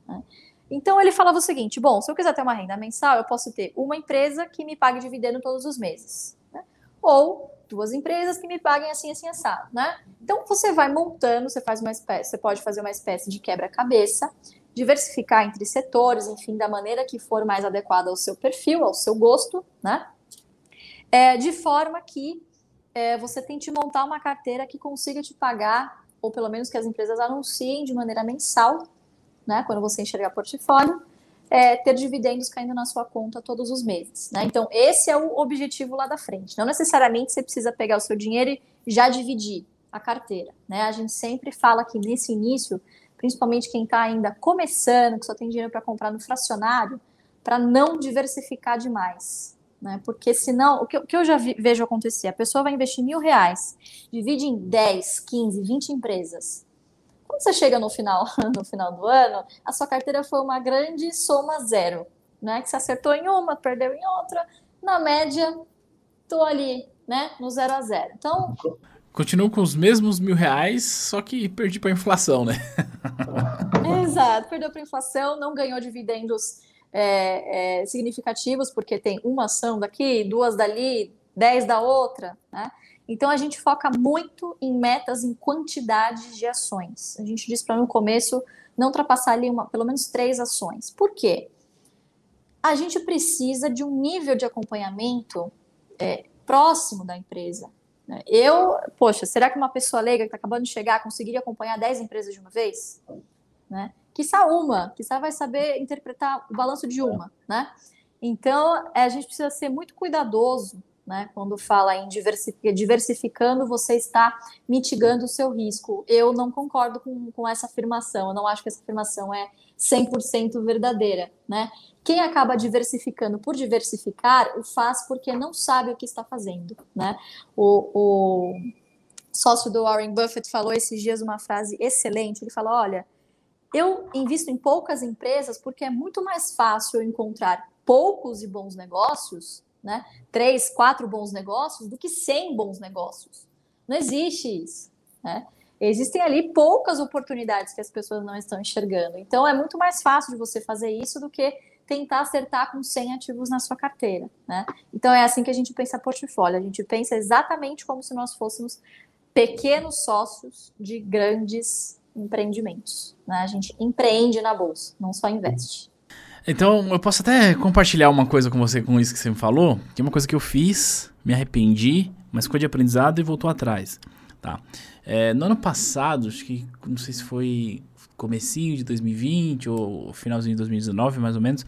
Né? Então ele falava o seguinte: bom, se eu quiser ter uma renda mensal, eu posso ter uma empresa que me pague dividendo todos os meses, né? ou duas empresas que me paguem assim, assim, assado, né? Então você vai montando, você faz uma espécie, você pode fazer uma espécie de quebra-cabeça, diversificar entre setores, enfim, da maneira que for mais adequada ao seu perfil, ao seu gosto, né? É, de forma que é, você tente montar uma carteira que consiga te pagar, ou pelo menos que as empresas anunciem de maneira mensal, né, quando você enxergar portfólio, é, ter dividendos caindo na sua conta todos os meses. Né? Então, esse é o objetivo lá da frente. Não necessariamente você precisa pegar o seu dinheiro e já dividir a carteira. Né? A gente sempre fala que nesse início, principalmente quem está ainda começando, que só tem dinheiro para comprar no fracionário, para não diversificar demais né? Porque senão, o que, o que eu já vi, vejo acontecer, a pessoa vai investir mil reais, divide em 10, 15, 20 empresas. Quando você chega no final, no final do ano, a sua carteira foi uma grande soma zero, né? Que você acertou em uma, perdeu em outra. Na média, tô ali, né? No zero a zero. Então.
Continuo com os mesmos mil reais, só que perdi para inflação, né?
Exato, perdeu para inflação, não ganhou dividendos é, é, significativos, porque tem uma ação daqui, duas dali, dez da outra, né? Então a gente foca muito em metas, em quantidade de ações. A gente diz para no começo não ultrapassar ali uma, pelo menos três ações. Por quê? A gente precisa de um nível de acompanhamento é, próximo da empresa. Né? Eu, poxa, será que uma pessoa leiga que está acabando de chegar conseguiria acompanhar 10 empresas de uma vez? Né? quiçá uma, quiçá vai saber interpretar o balanço de uma, né? Então, é, a gente precisa ser muito cuidadoso, né? Quando fala em diversificando, você está mitigando o seu risco. Eu não concordo com, com essa afirmação, eu não acho que essa afirmação é 100% verdadeira, né? Quem acaba diversificando por diversificar, o faz porque não sabe o que está fazendo, né? O, o sócio do Warren Buffett falou esses dias uma frase excelente, ele falou, olha, eu invisto em poucas empresas porque é muito mais fácil encontrar poucos e bons negócios, né? Três, quatro bons negócios, do que cem bons negócios. Não existe isso, né? Existem ali poucas oportunidades que as pessoas não estão enxergando. Então, é muito mais fácil de você fazer isso do que tentar acertar com 100 ativos na sua carteira, né? Então, é assim que a gente pensa portfólio. A gente pensa exatamente como se nós fôssemos pequenos sócios de grandes empreendimentos. Né? A gente empreende na bolsa, não só investe.
Então, eu posso até compartilhar uma coisa com você com isso que você me falou, que é uma coisa que eu fiz, me arrependi, mas ficou de aprendizado e voltou atrás. Tá? É, no ano passado, acho que não sei se foi comecinho de 2020 ou finalzinho de 2019, mais ou menos,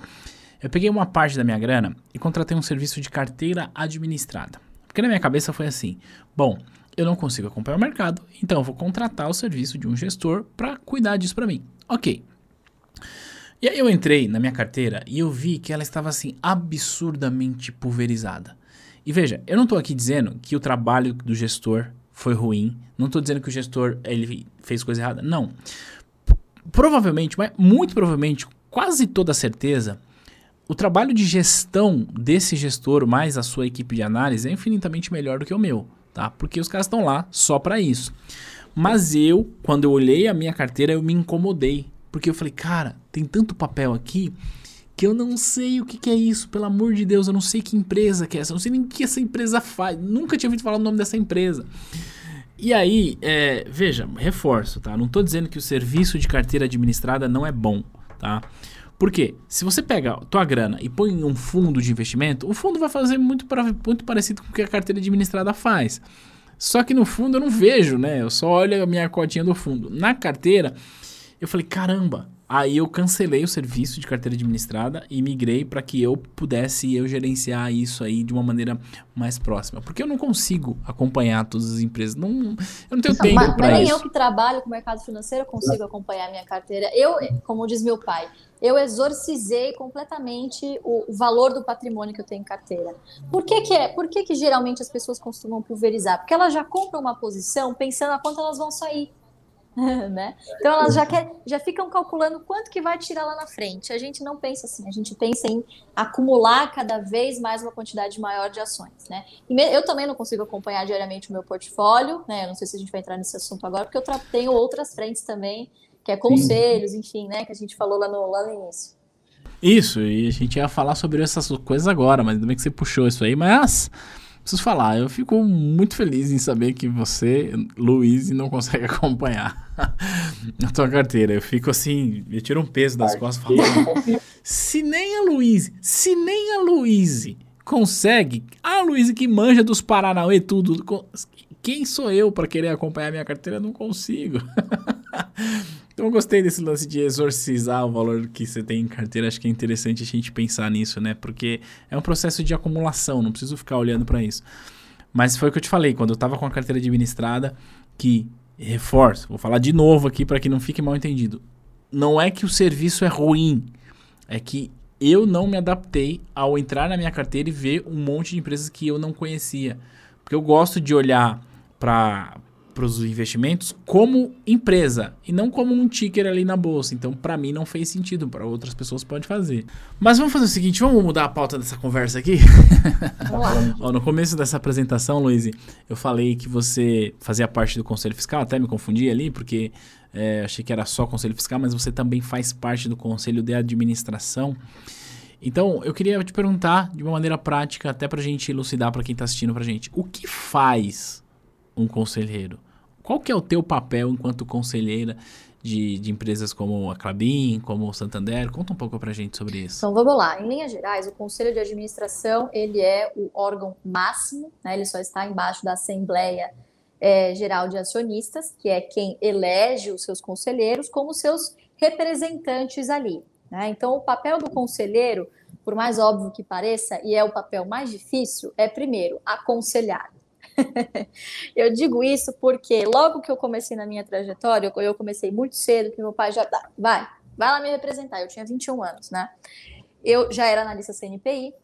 eu peguei uma parte da minha grana e contratei um serviço de carteira administrada. Porque na minha cabeça foi assim: bom, eu não consigo acompanhar o mercado, então eu vou contratar o serviço de um gestor para cuidar disso para mim. Ok. E aí eu entrei na minha carteira e eu vi que ela estava assim absurdamente pulverizada. E veja, eu não estou aqui dizendo que o trabalho do gestor foi ruim, não estou dizendo que o gestor ele fez coisa errada, não. Provavelmente, mas muito provavelmente, quase toda certeza, o trabalho de gestão desse gestor mais a sua equipe de análise é infinitamente melhor do que o meu, tá? Porque os caras estão lá só para isso. Mas eu, quando eu olhei a minha carteira, eu me incomodei, porque eu falei, cara, tem tanto papel aqui que eu não sei o que, que, é isso, pelo amor de Deus, eu não sei que empresa que é essa, eu não sei nem o que essa empresa faz, nunca tinha ouvido falar o nome dessa empresa. E aí, é, veja, reforço, tá? Não estou dizendo que o serviço de carteira administrada não é bom, tá? Porque se você pega tua grana e põe em um fundo de investimento, o fundo vai fazer muito, muito parecido com o que a carteira administrada faz. Só que no fundo eu não vejo, né? Eu só olho a minha cotinha do fundo. Na carteira, eu falei, caramba, Aí eu cancelei o serviço de carteira administrada e migrei para que eu pudesse eu gerenciar isso aí de uma maneira mais próxima. Porque eu não consigo acompanhar todas as empresas. Não, eu não tenho tempo para isso. Mas
nem eu que trabalho com o mercado financeiro consigo acompanhar a minha carteira. Eu, como diz meu pai, eu exorcizei completamente o, valor do patrimônio que eu tenho em carteira. Por que, que é? Por que, que geralmente as pessoas costumam pulverizar? Porque elas já compram uma posição pensando a quanto elas vão sair. né? Então elas já, quer, já ficam calculando quanto que vai tirar lá na frente. A gente não pensa assim, a gente pensa em acumular cada vez mais uma quantidade maior de ações, né? E eu também não consigo acompanhar diariamente o meu portfólio, né? Eu não sei se a gente vai entrar nesse assunto agora, porque eu tenho outras frentes também, que é conselhos, Sim. enfim, né? Que a gente falou lá no, lá no início.
Isso, e a gente ia falar sobre essas coisas agora, mas ainda bem que você puxou isso aí, mas preciso falar, eu fico muito feliz em saber que você, Luiz, não consegue acompanhar a tua carteira. Eu fico assim, eu tiro um peso das costas falando. se nem a Luiz, se nem a Luiz consegue, a Luiz que manja dos Paranauê tudo, quem sou eu para querer acompanhar minha carteira? Eu não consigo. Então eu gostei desse lance de exorcizar o valor que você tem em carteira. Acho que é interessante a gente pensar nisso, né? Porque é um processo de acumulação, não preciso ficar olhando para isso. Mas foi o que eu te falei, quando eu estava com a carteira administrada, que reforço, vou falar de novo aqui para que não fique mal entendido. Não é que o serviço é ruim, é que eu não me adaptei ao entrar na minha carteira e ver um monte de empresas que eu não conhecia. Porque eu gosto de olhar para para os investimentos como empresa e não como um ticker ali na bolsa. Então, para mim não fez sentido, para outras pessoas pode fazer. Mas vamos fazer o seguinte, vamos mudar a pauta dessa conversa aqui. Ó, no começo dessa apresentação, Luiz, eu falei que você fazia parte do Conselho Fiscal, até me confundi ali, porque é, achei que era só Conselho Fiscal, mas você também faz parte do Conselho de Administração. Então, eu queria te perguntar de uma maneira prática, até para a gente elucidar para quem está assistindo para gente, o que faz um conselheiro? Qual que é o teu papel enquanto conselheira de, de empresas como a Clabin, como o Santander? Conta um pouco para a gente sobre isso.
Então vamos lá. Em linhas gerais, o conselho de administração ele é o órgão máximo, né? ele só está embaixo da Assembleia é, Geral de Acionistas, que é quem elege os seus conselheiros como seus representantes ali. Né? Então o papel do conselheiro, por mais óbvio que pareça, e é o papel mais difícil, é primeiro aconselhar. eu digo isso porque logo que eu comecei na minha trajetória, eu comecei muito cedo, que meu pai já tá, vai, vai lá me representar. Eu tinha 21 anos, né? Eu já era analista CNPI,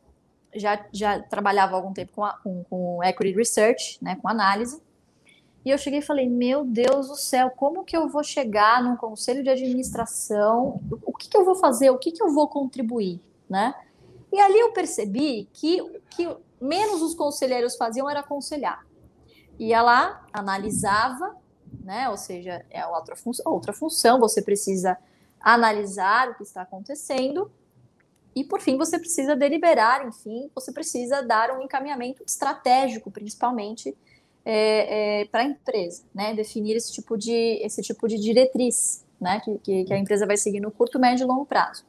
já, já trabalhava algum tempo com, a, com, com equity research, né, com análise. E eu cheguei e falei: Meu Deus do céu, como que eu vou chegar num conselho de administração? O que, que eu vou fazer? O que, que eu vou contribuir? Né? E ali eu percebi que, que menos os conselheiros faziam era aconselhar. Ia lá, analisava, né? Ou seja, é outra, fun outra função, você precisa analisar o que está acontecendo e, por fim, você precisa deliberar, enfim, você precisa dar um encaminhamento estratégico, principalmente, é, é, para a empresa, né? Definir esse tipo de, esse tipo de diretriz, né? Que, que, que a empresa vai seguir no curto, médio e longo prazo.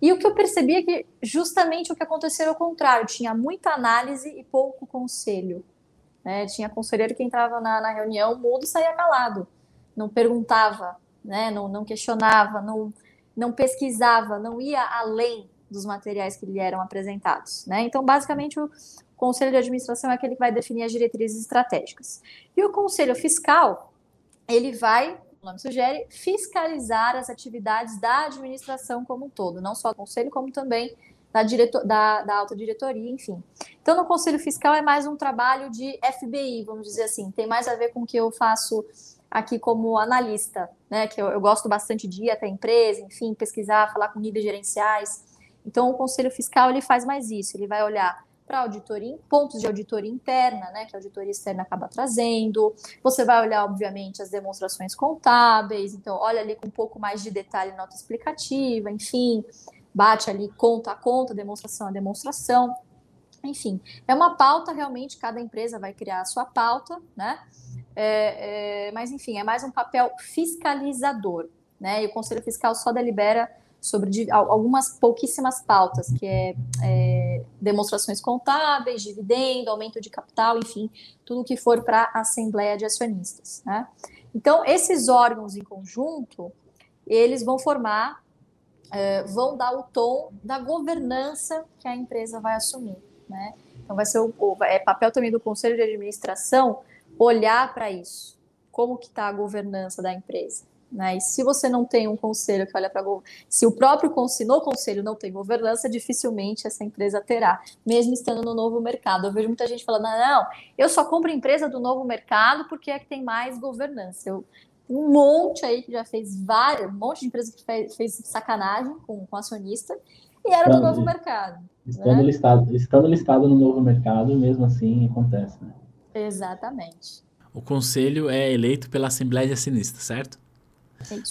E o que eu percebi é que justamente o que aconteceu era o contrário, tinha muita análise e pouco conselho. Né? Tinha conselheiro que entrava na, na reunião mudo e saía calado, não perguntava, né? não, não questionava, não, não pesquisava, não ia além dos materiais que lhe eram apresentados. Né? Então, basicamente, o conselho de administração é aquele que vai definir as diretrizes estratégicas. E o conselho fiscal, ele vai o nome sugere, fiscalizar as atividades da administração como um todo, não só do conselho, como também da, diretor, da, da alta diretoria, enfim. Então, no conselho fiscal é mais um trabalho de FBI, vamos dizer assim, tem mais a ver com o que eu faço aqui como analista, né? Que eu, eu gosto bastante de ir até a empresa, enfim, pesquisar, falar com níveis gerenciais. Então, o Conselho Fiscal ele faz mais isso, ele vai olhar para auditoria, pontos de auditoria interna, né, que a auditoria externa acaba trazendo. Você vai olhar, obviamente, as demonstrações contábeis, então olha ali com um pouco mais de detalhe nota explicativa, enfim, bate ali conta a conta, demonstração a demonstração. Enfim, é uma pauta realmente, cada empresa vai criar a sua pauta, né? É, é, mas enfim, é mais um papel fiscalizador, né? E o Conselho Fiscal só delibera sobre algumas pouquíssimas pautas, que é, é, demonstrações contábeis, dividendo, aumento de capital, enfim, tudo que for para a Assembleia de Acionistas. Né? Então, esses órgãos em conjunto, eles vão formar, é, vão dar o tom da governança que a empresa vai assumir. Né? Então, vai ser o, é papel também do Conselho de Administração olhar para isso. Como que está a governança da empresa? Né? E se você não tem um conselho que olha para se o próprio conselho, no conselho não tem governança, dificilmente essa empresa terá, mesmo estando no novo mercado. Eu vejo muita gente falando: não, eu só compro empresa do novo mercado porque é que tem mais governança. Eu, um monte aí que já fez várias, um monte de empresa que fez, fez sacanagem com, com acionista e era do novo mercado.
Estando, né? listado, estando listado no novo mercado, mesmo assim acontece. Né?
Exatamente.
O conselho é eleito pela Assembleia de Acionistas, certo?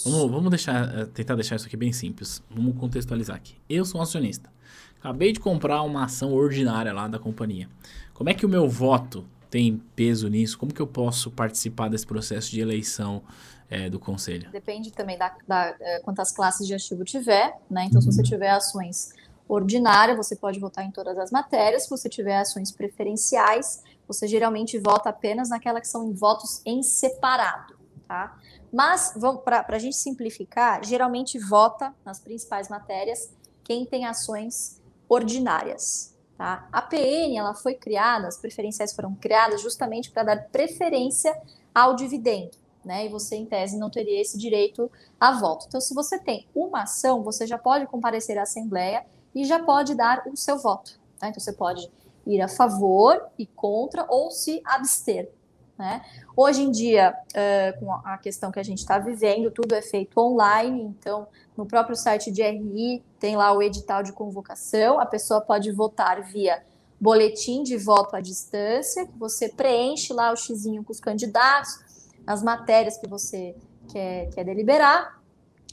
Vamos, vamos deixar, eh, tentar deixar isso aqui bem simples. Vamos contextualizar aqui. Eu sou um acionista. Acabei de comprar uma ação ordinária lá da companhia. Como é que o meu voto tem peso nisso? Como que eu posso participar desse processo de eleição é, do conselho?
Depende também da, da é, quantas classes de ativo tiver, né? Então, se você uhum. tiver ações ordinárias, você pode votar em todas as matérias. Se você tiver ações preferenciais, você geralmente vota apenas naquela que são em votos em separado, tá? Mas, para a gente simplificar, geralmente vota nas principais matérias quem tem ações ordinárias. Tá? A PN ela foi criada, as preferenciais foram criadas justamente para dar preferência ao dividendo. Né? E você, em tese, não teria esse direito a voto. Então, se você tem uma ação, você já pode comparecer à Assembleia e já pode dar o seu voto. Tá? Então, você pode ir a favor e contra ou se abster. Né? Hoje em dia, uh, com a questão que a gente está vivendo, tudo é feito online, então no próprio site de RI tem lá o edital de convocação, a pessoa pode votar via boletim de voto à distância, que você preenche lá o xizinho com os candidatos, as matérias que você quer, quer deliberar,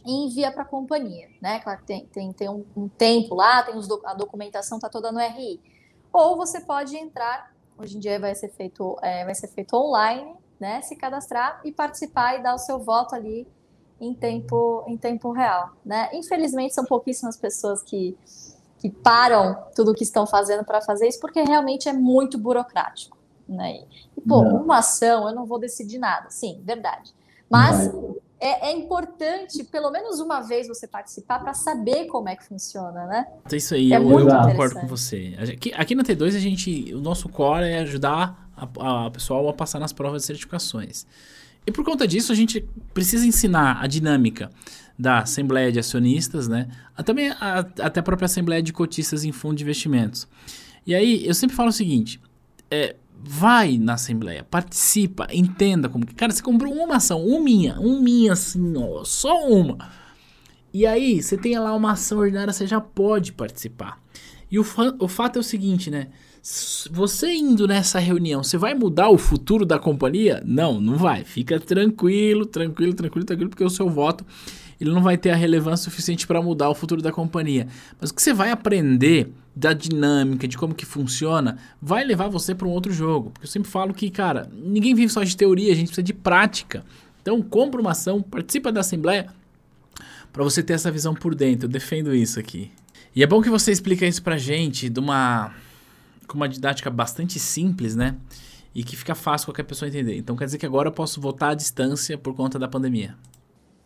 e envia para a companhia, né? Claro que tem, tem, tem um, um tempo lá, tem os, a documentação está toda no RI. Ou você pode entrar Hoje em dia vai ser feito, é, vai ser feito online, né? Se cadastrar e participar e dar o seu voto ali em tempo, em tempo real, né? Infelizmente são pouquíssimas pessoas que, que param tudo o que estão fazendo para fazer isso, porque realmente é muito burocrático, né? E, pô, não. uma ação eu não vou decidir nada, sim, verdade. Mas é, é, importante, pelo menos uma vez, você participar para saber como é que funciona, né?
É isso aí, é eu, eu concordo com você. Aqui, aqui na T2, a gente, o nosso core é ajudar a, a pessoal a passar nas provas de certificações. E por conta disso, a gente precisa ensinar a dinâmica da Assembleia de Acionistas, né? Também a, até a própria Assembleia de Cotistas em Fundo de Investimentos. E aí, eu sempre falo o seguinte, é, vai na assembleia, participa, entenda como que. Cara, você comprou uma ação, uma minha, uma minha assim, ó, só uma. E aí, você tem lá uma ação ordinária, você já pode participar. E o, o fato é o seguinte, né? Você indo nessa reunião, você vai mudar o futuro da companhia? Não, não vai. Fica tranquilo, tranquilo, tranquilo, tranquilo, porque o seu voto ele não vai ter a relevância suficiente para mudar o futuro da companhia. Mas o que você vai aprender da dinâmica, de como que funciona, vai levar você para um outro jogo. Porque eu sempre falo que, cara, ninguém vive só de teoria, a gente precisa de prática. Então, compra uma ação, participa da assembleia para você ter essa visão por dentro. Eu defendo isso aqui. E é bom que você explica isso pra gente de uma com uma didática bastante simples, né? E que fica fácil qualquer pessoa entender. Então quer dizer que agora eu posso votar à distância por conta da pandemia?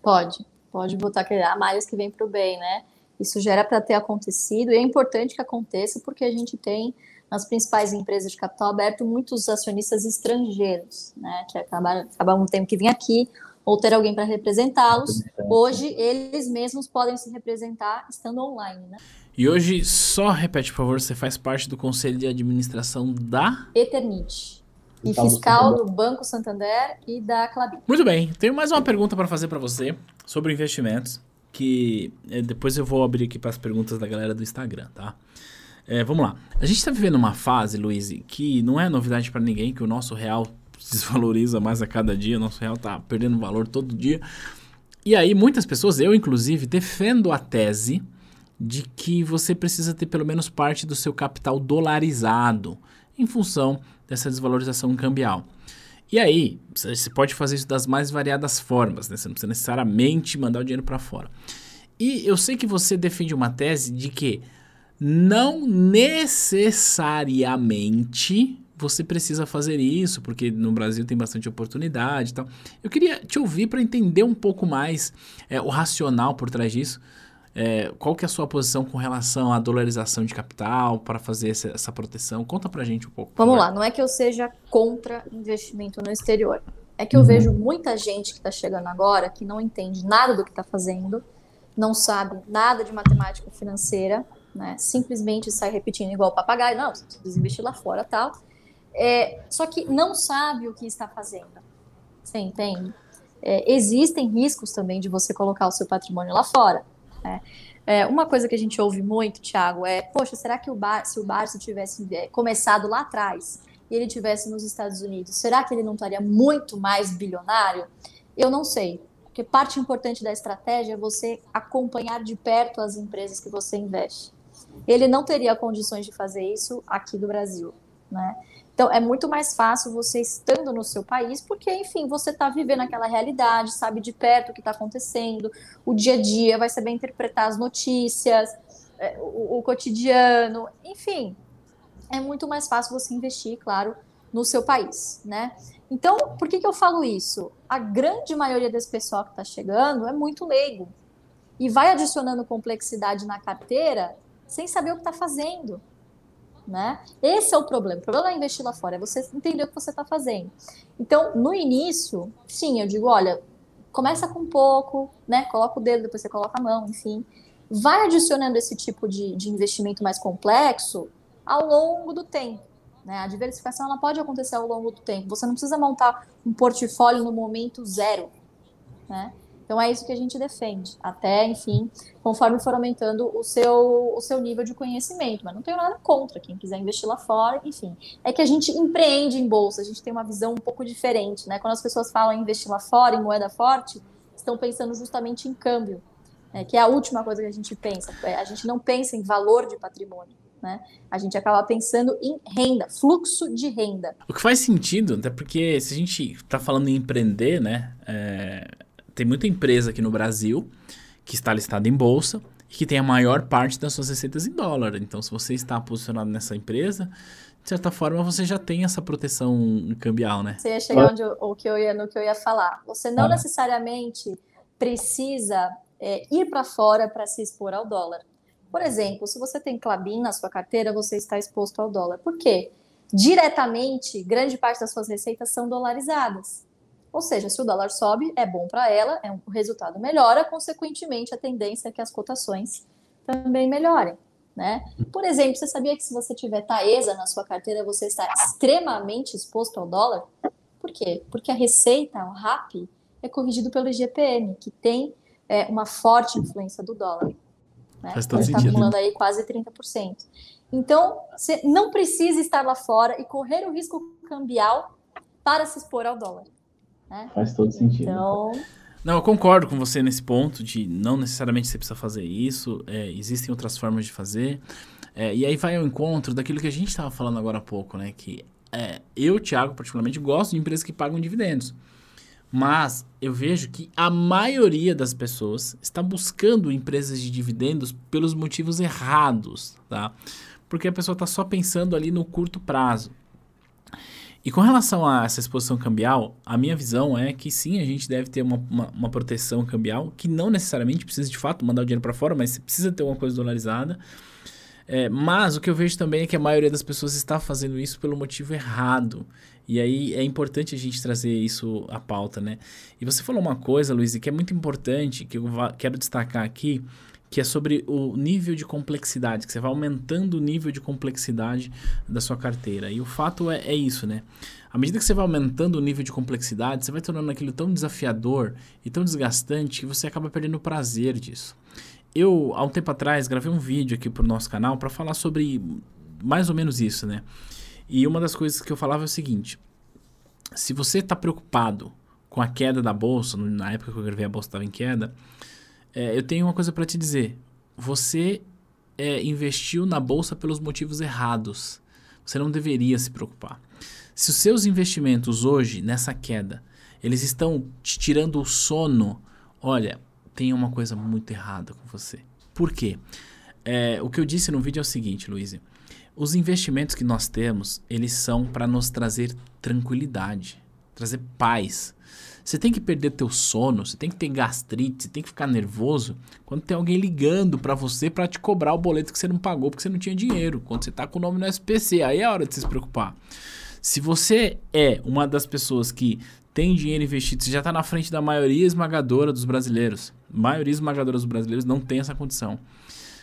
Pode pode botar que há males que vem para o bem, né? Isso já era para ter acontecido e é importante que aconteça porque a gente tem nas principais empresas de capital aberto muitos acionistas estrangeiros, né? Que acabaram, acabaram tendo que vir aqui ou ter alguém para representá-los. Hoje eles mesmos podem se representar estando online, né?
E hoje, só repete, por favor, você faz parte do conselho de administração da
Eternite. e fiscal do, do Banco Santander e da Clabin.
Muito bem, tenho mais uma pergunta para fazer para você sobre investimentos, que é, depois eu vou abrir aqui para as perguntas da galera do Instagram, tá? É, vamos lá. A gente está vivendo uma fase, Luiz, que não é novidade para ninguém que o nosso real desvaloriza mais a cada dia, o nosso real está perdendo valor todo dia. E aí muitas pessoas, eu inclusive, defendo a tese de que você precisa ter pelo menos parte do seu capital dolarizado em função dessa desvalorização cambial. E aí, você pode fazer isso das mais variadas formas, né? Você não precisa necessariamente mandar o dinheiro para fora. E eu sei que você defende uma tese de que não necessariamente você precisa fazer isso, porque no Brasil tem bastante oportunidade e tal. Eu queria te ouvir para entender um pouco mais é, o racional por trás disso. É, qual que é a sua posição com relação à dolarização de capital para fazer essa, essa proteção? Conta para gente um pouco.
Vamos lá, não é que eu seja contra investimento no exterior. É que eu uhum. vejo muita gente que está chegando agora que não entende nada do que está fazendo, não sabe nada de matemática financeira, né? simplesmente sai repetindo igual papagaio, não, você precisa investir lá fora tal. É, só que não sabe o que está fazendo. Você entende? É, existem riscos também de você colocar o seu patrimônio lá fora. Né? É, uma coisa que a gente ouve muito, Thiago, é: poxa, será que o Bar, se o Barça tivesse é, começado lá atrás e ele tivesse nos Estados Unidos, será que ele não estaria muito mais bilionário? Eu não sei, porque parte importante da estratégia é você acompanhar de perto as empresas que você investe. Ele não teria condições de fazer isso aqui do Brasil, né? Então, é muito mais fácil você estando no seu país, porque, enfim, você está vivendo aquela realidade, sabe de perto o que está acontecendo, o dia a dia, vai saber interpretar as notícias, é, o, o cotidiano, enfim. É muito mais fácil você investir, claro, no seu país, né? Então, por que, que eu falo isso? A grande maioria desse pessoal que está chegando é muito leigo e vai adicionando complexidade na carteira sem saber o que está fazendo né? Esse é o problema. O problema é investir lá fora, é você entender o que você está fazendo. Então, no início, sim, eu digo, olha, começa com pouco, né? Coloca o dedo, depois você coloca a mão, enfim. Vai adicionando esse tipo de, de investimento mais complexo ao longo do tempo. Né? A diversificação ela pode acontecer ao longo do tempo. Você não precisa montar um portfólio no momento zero. Né? Então é isso que a gente defende, até, enfim, conforme for aumentando o seu, o seu nível de conhecimento. Mas não tenho nada contra quem quiser investir lá fora, enfim. É que a gente empreende em bolsa, a gente tem uma visão um pouco diferente, né? Quando as pessoas falam em investir lá fora, em moeda forte, estão pensando justamente em câmbio, né? que é a última coisa que a gente pensa. É, a gente não pensa em valor de patrimônio. Né? A gente acaba pensando em renda, fluxo de renda.
O que faz sentido, até porque se a gente está falando em empreender, né? É tem muita empresa aqui no Brasil que está listada em bolsa e que tem a maior parte das suas receitas em dólar. Então, se você está posicionado nessa empresa, de certa forma você já tem essa proteção cambial, né?
Você ia chegar onde eu, o que eu ia, no que eu ia falar. Você não ah. necessariamente precisa é, ir para fora para se expor ao dólar. Por exemplo, se você tem Clabin na sua carteira, você está exposto ao dólar. Por quê? Diretamente, grande parte das suas receitas são dolarizadas. Ou seja, se o dólar sobe, é bom para ela, é um, o resultado melhora, consequentemente, a tendência é que as cotações também melhorem. Né? Por exemplo, você sabia que se você tiver Taesa na sua carteira, você está extremamente exposto ao dólar? Por quê? Porque a receita, o RAP, é corrigido pelo IGPM, que tem é, uma forte influência do dólar. Né? Faz todo está acumulando aí quase 30%. Então, você não precisa estar lá fora e correr o risco cambial para se expor ao dólar.
Né? Faz todo sentido.
Então.
Não, eu concordo com você nesse ponto de não necessariamente você precisa fazer isso, é, existem outras formas de fazer. É, e aí vai ao encontro daquilo que a gente estava falando agora há pouco, né? Que é, eu, Thiago, particularmente, gosto de empresas que pagam dividendos. Mas eu vejo que a maioria das pessoas está buscando empresas de dividendos pelos motivos errados, tá? Porque a pessoa está só pensando ali no curto prazo. E com relação a essa exposição cambial, a minha visão é que sim, a gente deve ter uma, uma, uma proteção cambial, que não necessariamente precisa de fato mandar o dinheiro para fora, mas precisa ter uma coisa dolarizada. É, mas o que eu vejo também é que a maioria das pessoas está fazendo isso pelo motivo errado. E aí é importante a gente trazer isso à pauta, né? E você falou uma coisa, Luiz, que é muito importante, que eu quero destacar aqui, que é sobre o nível de complexidade, que você vai aumentando o nível de complexidade da sua carteira. E o fato é, é isso, né? À medida que você vai aumentando o nível de complexidade, você vai tornando aquilo tão desafiador e tão desgastante que você acaba perdendo o prazer disso. Eu, há um tempo atrás, gravei um vídeo aqui para o nosso canal para falar sobre mais ou menos isso, né? E uma das coisas que eu falava é o seguinte: se você está preocupado com a queda da bolsa, na época que eu gravei a bolsa estava em queda, é, eu tenho uma coisa para te dizer. Você é, investiu na bolsa pelos motivos errados. Você não deveria se preocupar. Se os seus investimentos hoje, nessa queda, eles estão te tirando o sono, olha, tem uma coisa muito errada com você. Por quê? É, o que eu disse no vídeo é o seguinte, Luiz. Os investimentos que nós temos, eles são para nos trazer tranquilidade, trazer paz. Você tem que perder teu sono, você tem que ter gastrite, você tem que ficar nervoso quando tem alguém ligando para você para te cobrar o boleto que você não pagou porque você não tinha dinheiro. Quando você tá com o nome no SPC, aí é a hora de se preocupar. Se você é uma das pessoas que tem dinheiro investido, você já está na frente da maioria esmagadora dos brasileiros. A maioria esmagadora dos brasileiros não tem essa condição.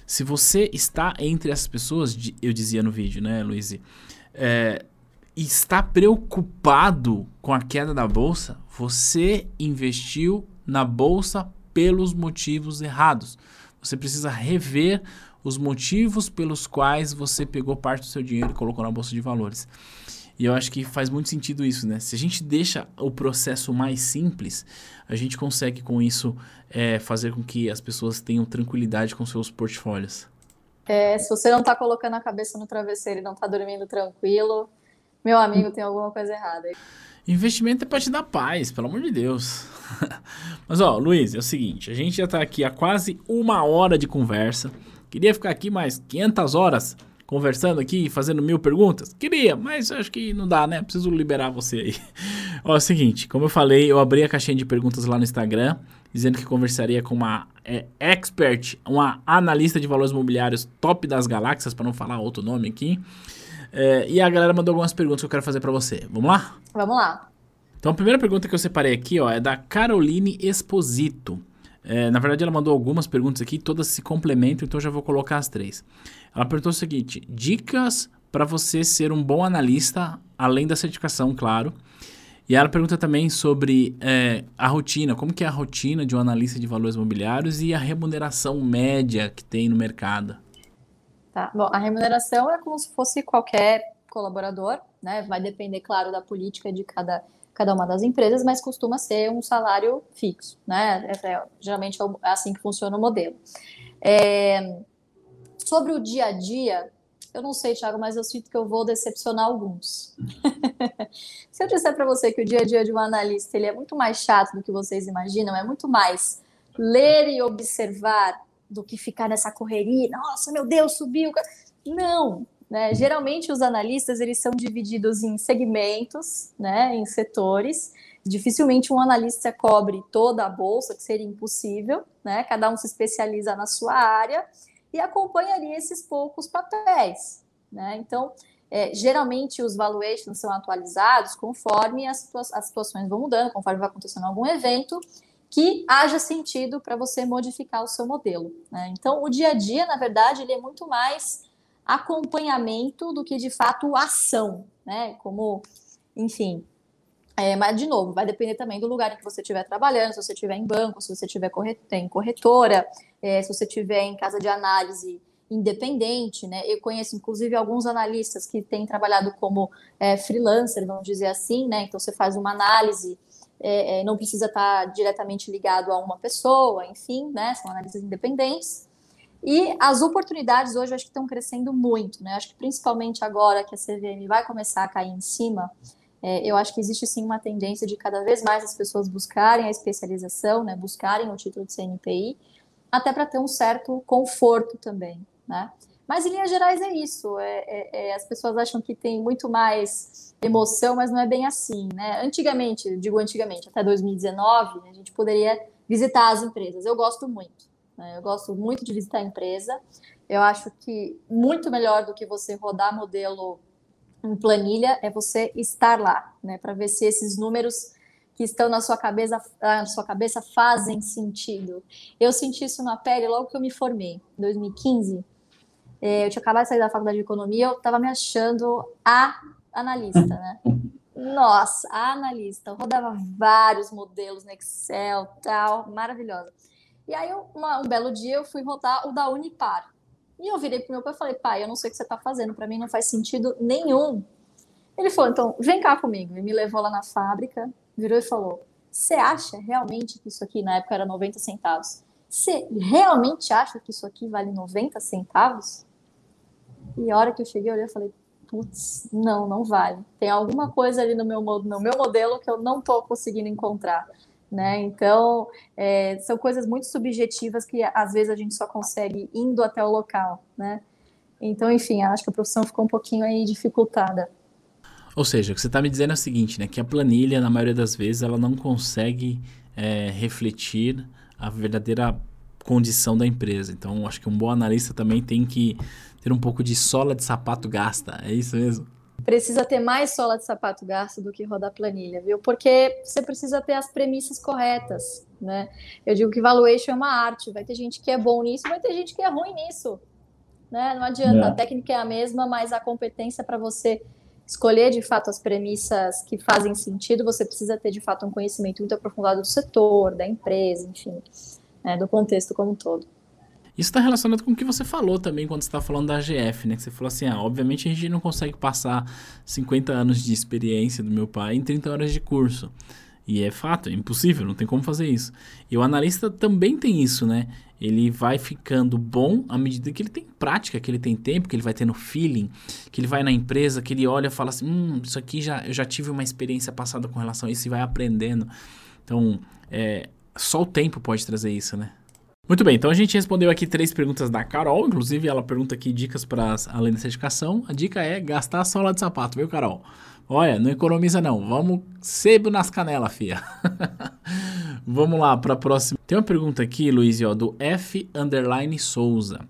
Se você está entre essas pessoas, eu dizia no vídeo, né, Luiz? É, está preocupado com a queda da bolsa, você investiu na bolsa pelos motivos errados. Você precisa rever os motivos pelos quais você pegou parte do seu dinheiro e colocou na bolsa de valores. E eu acho que faz muito sentido isso, né? Se a gente deixa o processo mais simples, a gente consegue com isso é, fazer com que as pessoas tenham tranquilidade com seus portfólios.
É, se você não está colocando a cabeça no travesseiro e não está dormindo tranquilo, meu amigo, tem alguma coisa errada.
Investimento é para te dar paz, pelo amor de Deus. Mas ó, Luiz, é o seguinte, a gente já está aqui há quase uma hora de conversa. Queria ficar aqui mais 500 horas conversando aqui, fazendo mil perguntas? Queria, mas acho que não dá, né? Preciso liberar você aí. ó, é o seguinte, como eu falei, eu abri a caixinha de perguntas lá no Instagram, dizendo que conversaria com uma é, expert, uma analista de valores imobiliários top das galáxias, para não falar outro nome aqui. É, e a galera mandou algumas perguntas que eu quero fazer para você. Vamos lá?
Vamos lá.
Então, a primeira pergunta que eu separei aqui ó, é da Caroline Exposito. É, na verdade, ela mandou algumas perguntas aqui, todas se complementam, então eu já vou colocar as três. Ela perguntou o seguinte: dicas para você ser um bom analista, além da certificação, claro. E ela pergunta também sobre é, a rotina, como que é a rotina de um analista de valores imobiliários e a remuneração média que tem no mercado.
Tá. Bom, a remuneração é como se fosse qualquer colaborador, né? Vai depender, claro, da política de cada, cada uma das empresas, mas costuma ser um salário fixo, né? É, é, geralmente é, é assim que funciona o modelo. É, sobre o dia a dia, eu não sei, Thiago, mas eu sinto que eu vou decepcionar alguns. Se eu disser para você que o dia a dia de um analista ele é muito mais chato do que vocês imaginam, é muito mais ler e observar do que ficar nessa correria. Nossa, meu Deus, subiu. Não, né? Geralmente os analistas eles são divididos em segmentos, né, em setores. Dificilmente um analista cobre toda a bolsa, que seria impossível, né? Cada um se especializa na sua área e acompanharia esses poucos papéis, né? Então, é, geralmente os valuations são atualizados conforme as, situa as situações vão mudando, conforme vai acontecendo algum evento, que haja sentido para você modificar o seu modelo. Né? Então, o dia a dia, na verdade, ele é muito mais acompanhamento do que de fato ação, né? Como, enfim. É, mas, de novo, vai depender também do lugar em que você estiver trabalhando, se você estiver em banco, se você estiver em corretora, é, se você estiver em casa de análise independente, né? Eu conheço, inclusive, alguns analistas que têm trabalhado como é, freelancer, vamos dizer assim, né? Então, você faz uma análise é, é, não precisa estar diretamente ligado a uma pessoa, enfim, né? São análises independentes. E as oportunidades hoje eu acho que estão crescendo muito, né? Acho que principalmente agora que a CVM vai começar a cair em cima, é, eu acho que existe sim uma tendência de cada vez mais as pessoas buscarem a especialização, né? Buscarem o título de CNPI, até para ter um certo conforto também, né? Mas em linhas gerais é isso. É, é, é, as pessoas acham que tem muito mais emoção, mas não é bem assim, né? Antigamente, digo antigamente, até 2019, a gente poderia visitar as empresas. Eu gosto muito. Né? Eu gosto muito de visitar a empresa. Eu acho que muito melhor do que você rodar modelo em planilha é você estar lá, né? Para ver se esses números que estão na sua cabeça, na sua cabeça fazem sentido. Eu senti isso na pele logo que eu me formei, em 2015. É, eu tinha acabado de sair da faculdade de economia, eu estava me achando a analista, né? Nossa, a analista. Eu rodava vários modelos no Excel, tal, maravilhosa. E aí, uma, um belo dia, eu fui rodar o da Unipar. E eu virei pro meu pai e falei, pai, eu não sei o que você está fazendo, para mim não faz sentido nenhum. Ele falou, então, vem cá comigo. E me levou lá na fábrica, virou e falou, você acha realmente que isso aqui, na época era 90 centavos, você realmente acha que isso aqui vale 90 centavos? E a hora que eu cheguei, eu olhei e falei, putz, não, não vale. Tem alguma coisa ali no meu, no meu modelo que eu não estou conseguindo encontrar. Né? Então, é, são coisas muito subjetivas que às vezes a gente só consegue indo até o local, né? Então, enfim, acho que a profissão ficou um pouquinho aí dificultada.
Ou seja, o que você está me dizendo é o seguinte, né? Que a planilha, na maioria das vezes, ela não consegue é, refletir a verdadeira condição da empresa. Então, acho que um bom analista também tem que ter um pouco de sola de sapato gasta. É isso mesmo?
precisa ter mais sola de sapato gasto do que rodar planilha, viu? Porque você precisa ter as premissas corretas, né? Eu digo que valuation é uma arte, vai ter gente que é bom nisso, vai ter gente que é ruim nisso, né? Não adianta, é. a técnica é a mesma, mas a competência para você escolher de fato as premissas que fazem sentido, você precisa ter de fato um conhecimento muito aprofundado do setor, da empresa, enfim, né? do contexto como um todo.
Isso está relacionado com o que você falou também quando você está falando da AGF, né? Que você falou assim, ah, obviamente a gente não consegue passar 50 anos de experiência do meu pai em 30 horas de curso. E é fato, é impossível, não tem como fazer isso. E o analista também tem isso, né? Ele vai ficando bom à medida que ele tem prática, que ele tem tempo, que ele vai tendo feeling, que ele vai na empresa, que ele olha e fala assim, hum, isso aqui já, eu já tive uma experiência passada com relação a isso e vai aprendendo. Então, é, só o tempo pode trazer isso, né? Muito bem, então a gente respondeu aqui três perguntas da Carol, inclusive ela pergunta aqui dicas para além da certificação. A dica é gastar a sola de sapato, viu, Carol? Olha, não economiza não, vamos sebo nas canelas, fia. vamos lá para a próxima. Tem uma pergunta aqui, Luiz, ó, do F underline Souza.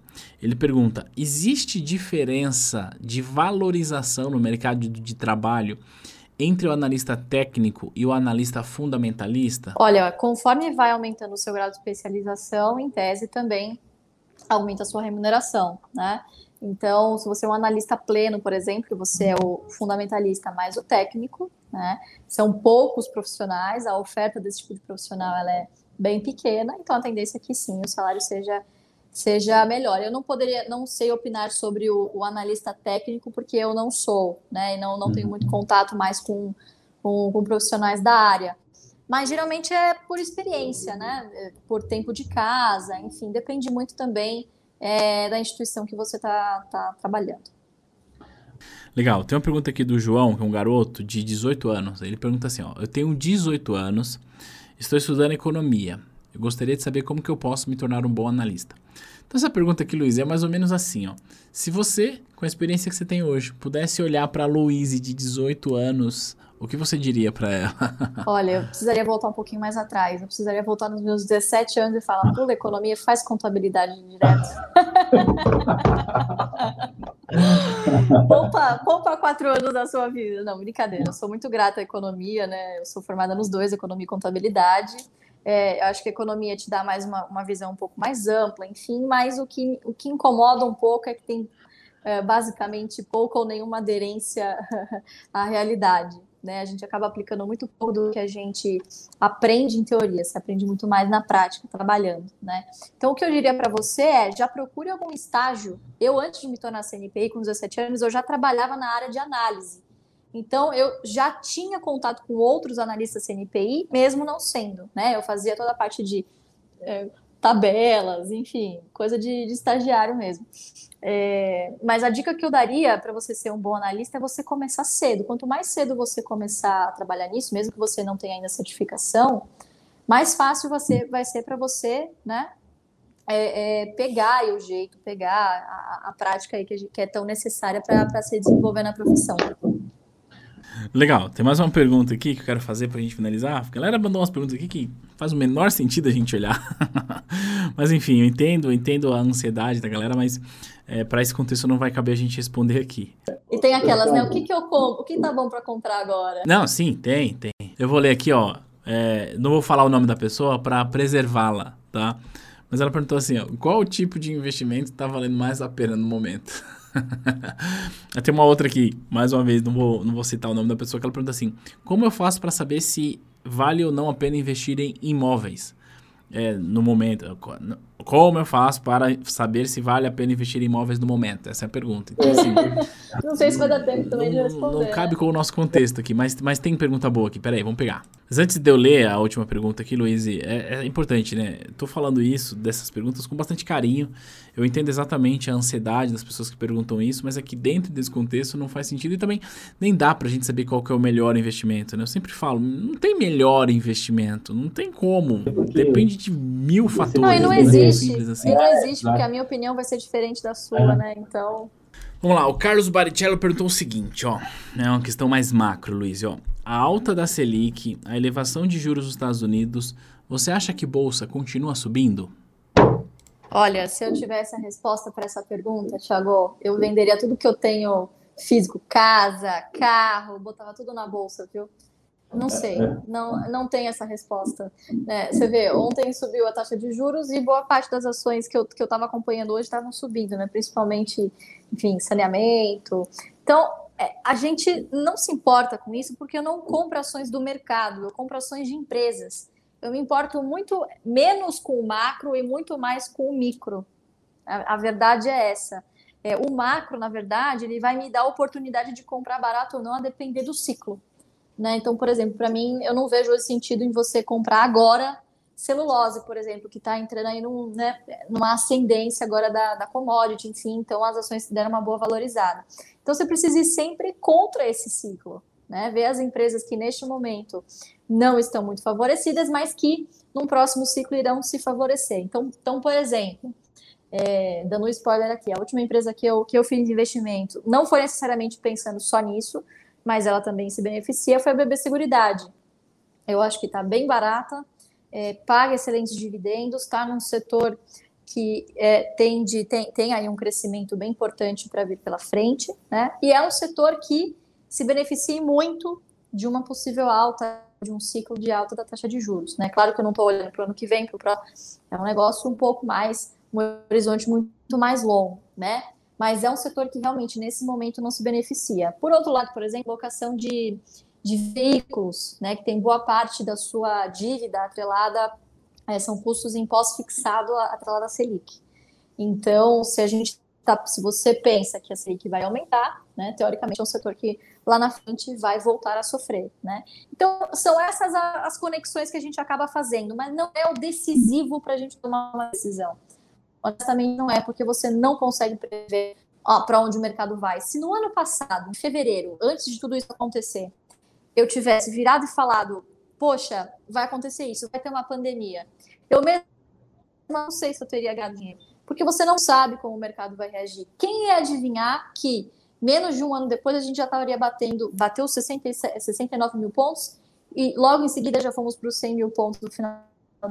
Ele pergunta: existe diferença de valorização no mercado de, trabalho entre o analista técnico e o analista fundamentalista?
Olha, conforme vai aumentando o seu grau de especialização, em tese também aumenta a sua remuneração, né? Então, se você é um analista pleno, por exemplo, você é o fundamentalista mais o técnico, né? São poucos profissionais, a oferta desse tipo de profissional ela é bem pequena, então a tendência é que sim, o salário seja seja melhor. Eu não poderia, não sei opinar sobre o, o analista técnico, porque eu não sou, né? E não, não tenho muito uhum. contato mais com, com, com, profissionais da área. Mas geralmente é por experiência, né? Por tempo de casa, enfim, depende muito também é, da instituição que você está tá trabalhando.
Legal, tem uma pergunta aqui do João, que é um garoto de 18 anos. Ele pergunta assim: ó, eu tenho 18 anos, estou estudando economia. Eu gostaria de saber como que eu posso me tornar um bom analista. Então essa pergunta aqui, Luiz, é mais ou menos assim, ó. Se você, com a experiência que você tem hoje, pudesse olhar para a Luiz de 18 anos, o que você diria para ela?
Olha, eu precisaria voltar um pouquinho mais atrás. Eu precisaria voltar nos meus 17 anos e falar, pula economia, faz contabilidade direto. poupa, poupa quatro anos da sua vida. Não, brincadeira. Eu sou muito grata à economia, né? Eu sou formada nos dois, economia e contabilidade. É, eu acho que a economia te dá mais uma, uma visão um pouco mais ampla, enfim, mas o que, o que incomoda um pouco é que tem é, basicamente pouca ou nenhuma aderência à realidade. Né? A gente acaba aplicando muito pouco do que a gente aprende em teoria, se aprende muito mais na prática, trabalhando. Né? Então, o que eu diria para você é: já procure algum estágio. Eu, antes de me tornar CNPI, com 17 anos, eu já trabalhava na área de análise. Então, eu já tinha contato com outros analistas CNPI, mesmo não sendo, né? Eu fazia toda a parte de é, tabelas, enfim, coisa de, de estagiário mesmo. É, mas a dica que eu daria para você ser um bom analista é você começar cedo. Quanto mais cedo você começar a trabalhar nisso, mesmo que você não tenha ainda certificação, mais fácil você vai ser para você, né? É, é, pegar o jeito, pegar a, a prática aí que, que é tão necessária para se desenvolver na profissão.
Legal, tem mais uma pergunta aqui que eu quero fazer pra gente finalizar. A galera mandou umas perguntas aqui que faz o menor sentido a gente olhar. mas enfim, eu entendo, eu entendo a ansiedade da galera, mas é, para esse contexto não vai caber a gente responder aqui.
E tem aquelas, né? O que, que eu compro? O que tá bom para comprar agora?
Não, sim, tem, tem. Eu vou ler aqui, ó. É, não vou falar o nome da pessoa para preservá-la, tá? Mas ela perguntou assim: ó, qual tipo de investimento está valendo mais a pena no momento? Tem uma outra aqui, mais uma vez, não vou, não vou citar o nome da pessoa, que ela pergunta assim: como eu faço para saber se vale ou não a pena investir em imóveis? É, no momento, como eu faço para saber se vale a pena investir em imóveis no momento? Essa é a pergunta. Então,
assim, não sei se vai dar tempo também de responder.
Não cabe com o nosso contexto aqui, mas, mas tem pergunta boa aqui. Peraí, vamos pegar. Mas antes de eu ler a última pergunta aqui, Luiz, é, é importante, né? Tô falando isso, dessas perguntas, com bastante carinho. Eu entendo exatamente a ansiedade das pessoas que perguntam isso, mas aqui dentro desse contexto não faz sentido e também nem dá pra gente saber qual que é o melhor investimento, né? Eu sempre falo, não tem melhor investimento, não tem como. Depende de mil fatores.
Não, e não existe. Assim. E não existe, porque a minha opinião vai ser diferente da sua, é. né? Então...
Vamos lá, o Carlos Baricello perguntou o seguinte, ó. É uma questão mais macro, Luiz, ó. A alta da Selic, a elevação de juros nos Estados Unidos, você acha que bolsa continua subindo?
Olha, se eu tivesse a resposta para essa pergunta, Thiago, eu venderia tudo que eu tenho físico, casa, carro, botava tudo na bolsa, viu? Não sei, não, não tem essa resposta. É, você vê, ontem subiu a taxa de juros e boa parte das ações que eu estava que eu acompanhando hoje estavam subindo, né? principalmente, enfim, saneamento. Então, é, a gente não se importa com isso porque eu não compro ações do mercado, eu compro ações de empresas. Eu me importo muito menos com o macro e muito mais com o micro. A, a verdade é essa. É, o macro, na verdade, ele vai me dar a oportunidade de comprar barato ou não a depender do ciclo. Né? Então, por exemplo, para mim, eu não vejo esse sentido em você comprar agora celulose, por exemplo, que está entrando aí num, né, numa ascendência agora da, da commodity, enfim, então as ações deram uma boa valorizada. Então, você precisa ir sempre contra esse ciclo, né? Ver as empresas que neste momento não estão muito favorecidas, mas que num próximo ciclo irão se favorecer. Então, então por exemplo, é, dando um spoiler aqui, a última empresa que eu, que eu fiz de investimento não foi necessariamente pensando só nisso, mas ela também se beneficia, foi a BB Seguridade. Eu acho que está bem barata, é, paga excelentes dividendos, está num setor que é, tem, tem aí um crescimento bem importante para vir pela frente, né? E é um setor que se beneficia muito de uma possível alta, de um ciclo de alta da taxa de juros, né? Claro que eu não estou olhando para o ano que vem, para é um negócio um pouco mais, um horizonte muito mais longo, né? Mas é um setor que realmente nesse momento não se beneficia. Por outro lado, por exemplo, locação de, de veículos, né, que tem boa parte da sua dívida atrelada, é, são custos em pós-fixado atrelada à Selic. Então, se a gente tá, se você pensa que a Selic vai aumentar, né, teoricamente é um setor que lá na frente vai voltar a sofrer, né? Então, são essas as conexões que a gente acaba fazendo, mas não é o decisivo para a gente tomar uma decisão. Honestamente, não é, porque você não consegue prever para onde o mercado vai. Se no ano passado, em fevereiro, antes de tudo isso acontecer, eu tivesse virado e falado, poxa, vai acontecer isso, vai ter uma pandemia, eu mesmo não sei se eu teria ganho porque você não sabe como o mercado vai reagir. Quem ia adivinhar que menos de um ano depois a gente já estaria batendo, bateu 60, 69 mil pontos e logo em seguida já fomos para os 100 mil pontos no final.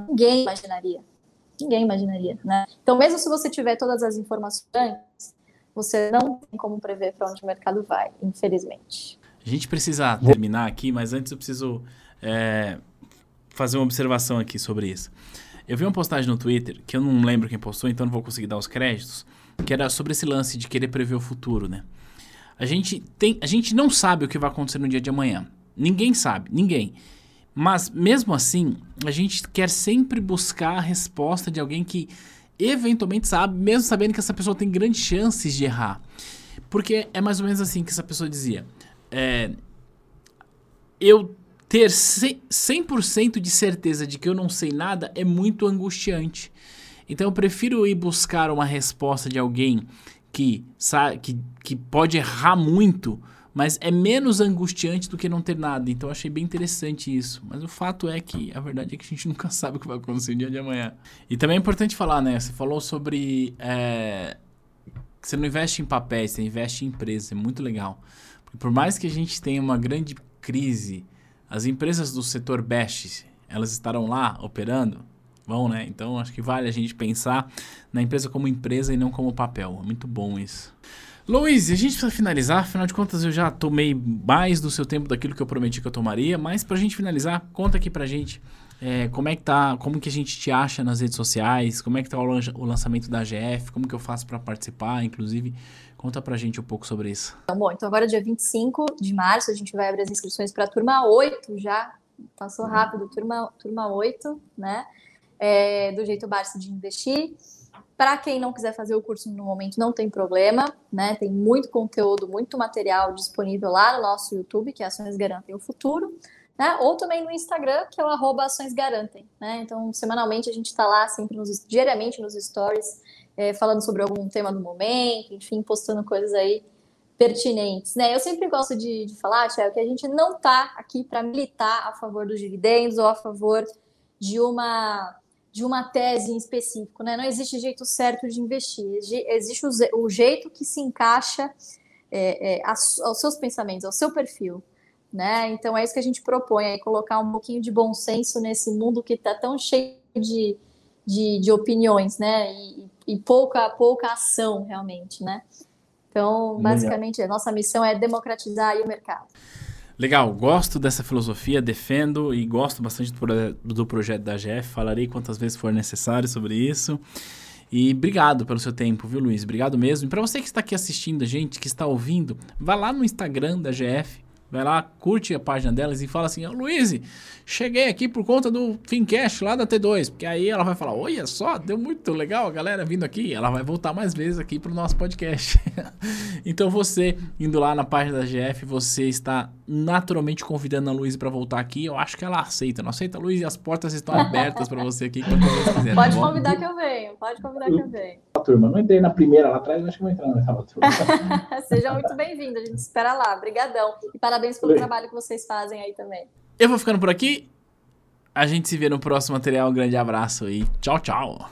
Ninguém imaginaria ninguém imaginaria, né? Então, mesmo se você tiver todas as informações, você não tem como prever para onde o mercado vai, infelizmente.
A gente precisa terminar aqui, mas antes eu preciso é, fazer uma observação aqui sobre isso. Eu vi uma postagem no Twitter, que eu não lembro quem postou, então não vou conseguir dar os créditos, que era sobre esse lance de querer prever o futuro, né? A gente, tem, a gente não sabe o que vai acontecer no dia de amanhã. Ninguém sabe, ninguém. Mas mesmo assim, a gente quer sempre buscar a resposta de alguém que eventualmente sabe, mesmo sabendo que essa pessoa tem grandes chances de errar. Porque é mais ou menos assim que essa pessoa dizia. É, eu ter 100% de certeza de que eu não sei nada é muito angustiante. Então eu prefiro ir buscar uma resposta de alguém que, sabe, que, que pode errar muito mas é menos angustiante do que não ter nada. Então achei bem interessante isso. Mas o fato é que a verdade é que a gente nunca sabe o que vai acontecer no dia de amanhã. E também é importante falar, né? Você falou sobre. É, que você não investe em papéis, você investe em empresas. É muito legal. Porque por mais que a gente tenha uma grande crise, as empresas do setor best, elas estarão lá operando? Vão, né? Então acho que vale a gente pensar na empresa como empresa e não como papel. É muito bom isso. Luiz, a gente precisa finalizar, afinal de contas eu já tomei mais do seu tempo daquilo que eu prometi que eu tomaria, mas pra gente finalizar, conta aqui pra gente é, como é que tá, como que a gente te acha nas redes sociais, como é que tá o, o lançamento da AGF, como que eu faço para participar, inclusive, conta pra gente um pouco sobre isso.
Então, bom, então agora dia 25 de março a gente vai abrir as inscrições para a turma 8 já, passou rápido, turma, turma 8, né, é, do jeito Barça de investir. Para quem não quiser fazer o curso no momento, não tem problema, né? Tem muito conteúdo, muito material disponível lá no nosso YouTube, que é Ações Garantem o Futuro, né? Ou também no Instagram, que é o arroba Ações Garantem, né? Então, semanalmente a gente está lá, sempre nos, diariamente nos stories, é, falando sobre algum tema do momento, enfim, postando coisas aí pertinentes, né? Eu sempre gosto de, de falar, Tiago, que a gente não está aqui para militar a favor dos dividendos ou a favor de uma de uma tese em específico, né? Não existe jeito certo de investir, existe o, o jeito que se encaixa é, é, aos seus pensamentos, ao seu perfil, né? Então é isso que a gente propõe, é colocar um pouquinho de bom senso nesse mundo que está tão cheio de, de, de, opiniões, né? E, e, pouca, pouca ação realmente, né? Então, basicamente, a nossa missão é democratizar o mercado.
Legal, gosto dessa filosofia, defendo e gosto bastante do, do projeto da GF. Falarei quantas vezes for necessário sobre isso. E obrigado pelo seu tempo, viu, Luiz? Obrigado mesmo. E para você que está aqui assistindo a gente, que está ouvindo, vá lá no Instagram da GF, Vai lá, curte a página delas e fala assim: oh, Luiz, cheguei aqui por conta do Fincast lá da T2. Porque aí ela vai falar: Olha só, deu muito legal a galera vindo aqui. Ela vai voltar mais vezes aqui pro nosso podcast. então você, indo lá na página da GF, você está naturalmente convidando a Luiz para voltar aqui. Eu acho que ela aceita. Não aceita, Luiz? E as portas estão abertas para você aqui quando você quiser.
Tá pode tá convidar que eu venho. Pode convidar que eu venho.
Turma, não entrei na primeira lá atrás, acho que vou entrar na turma.
Seja muito bem-vindo. A gente espera lá. Obrigadão. E para parabéns pelo trabalho que vocês fazem aí também.
Eu vou ficando por aqui. A gente se vê no próximo material. Um grande abraço e tchau, tchau.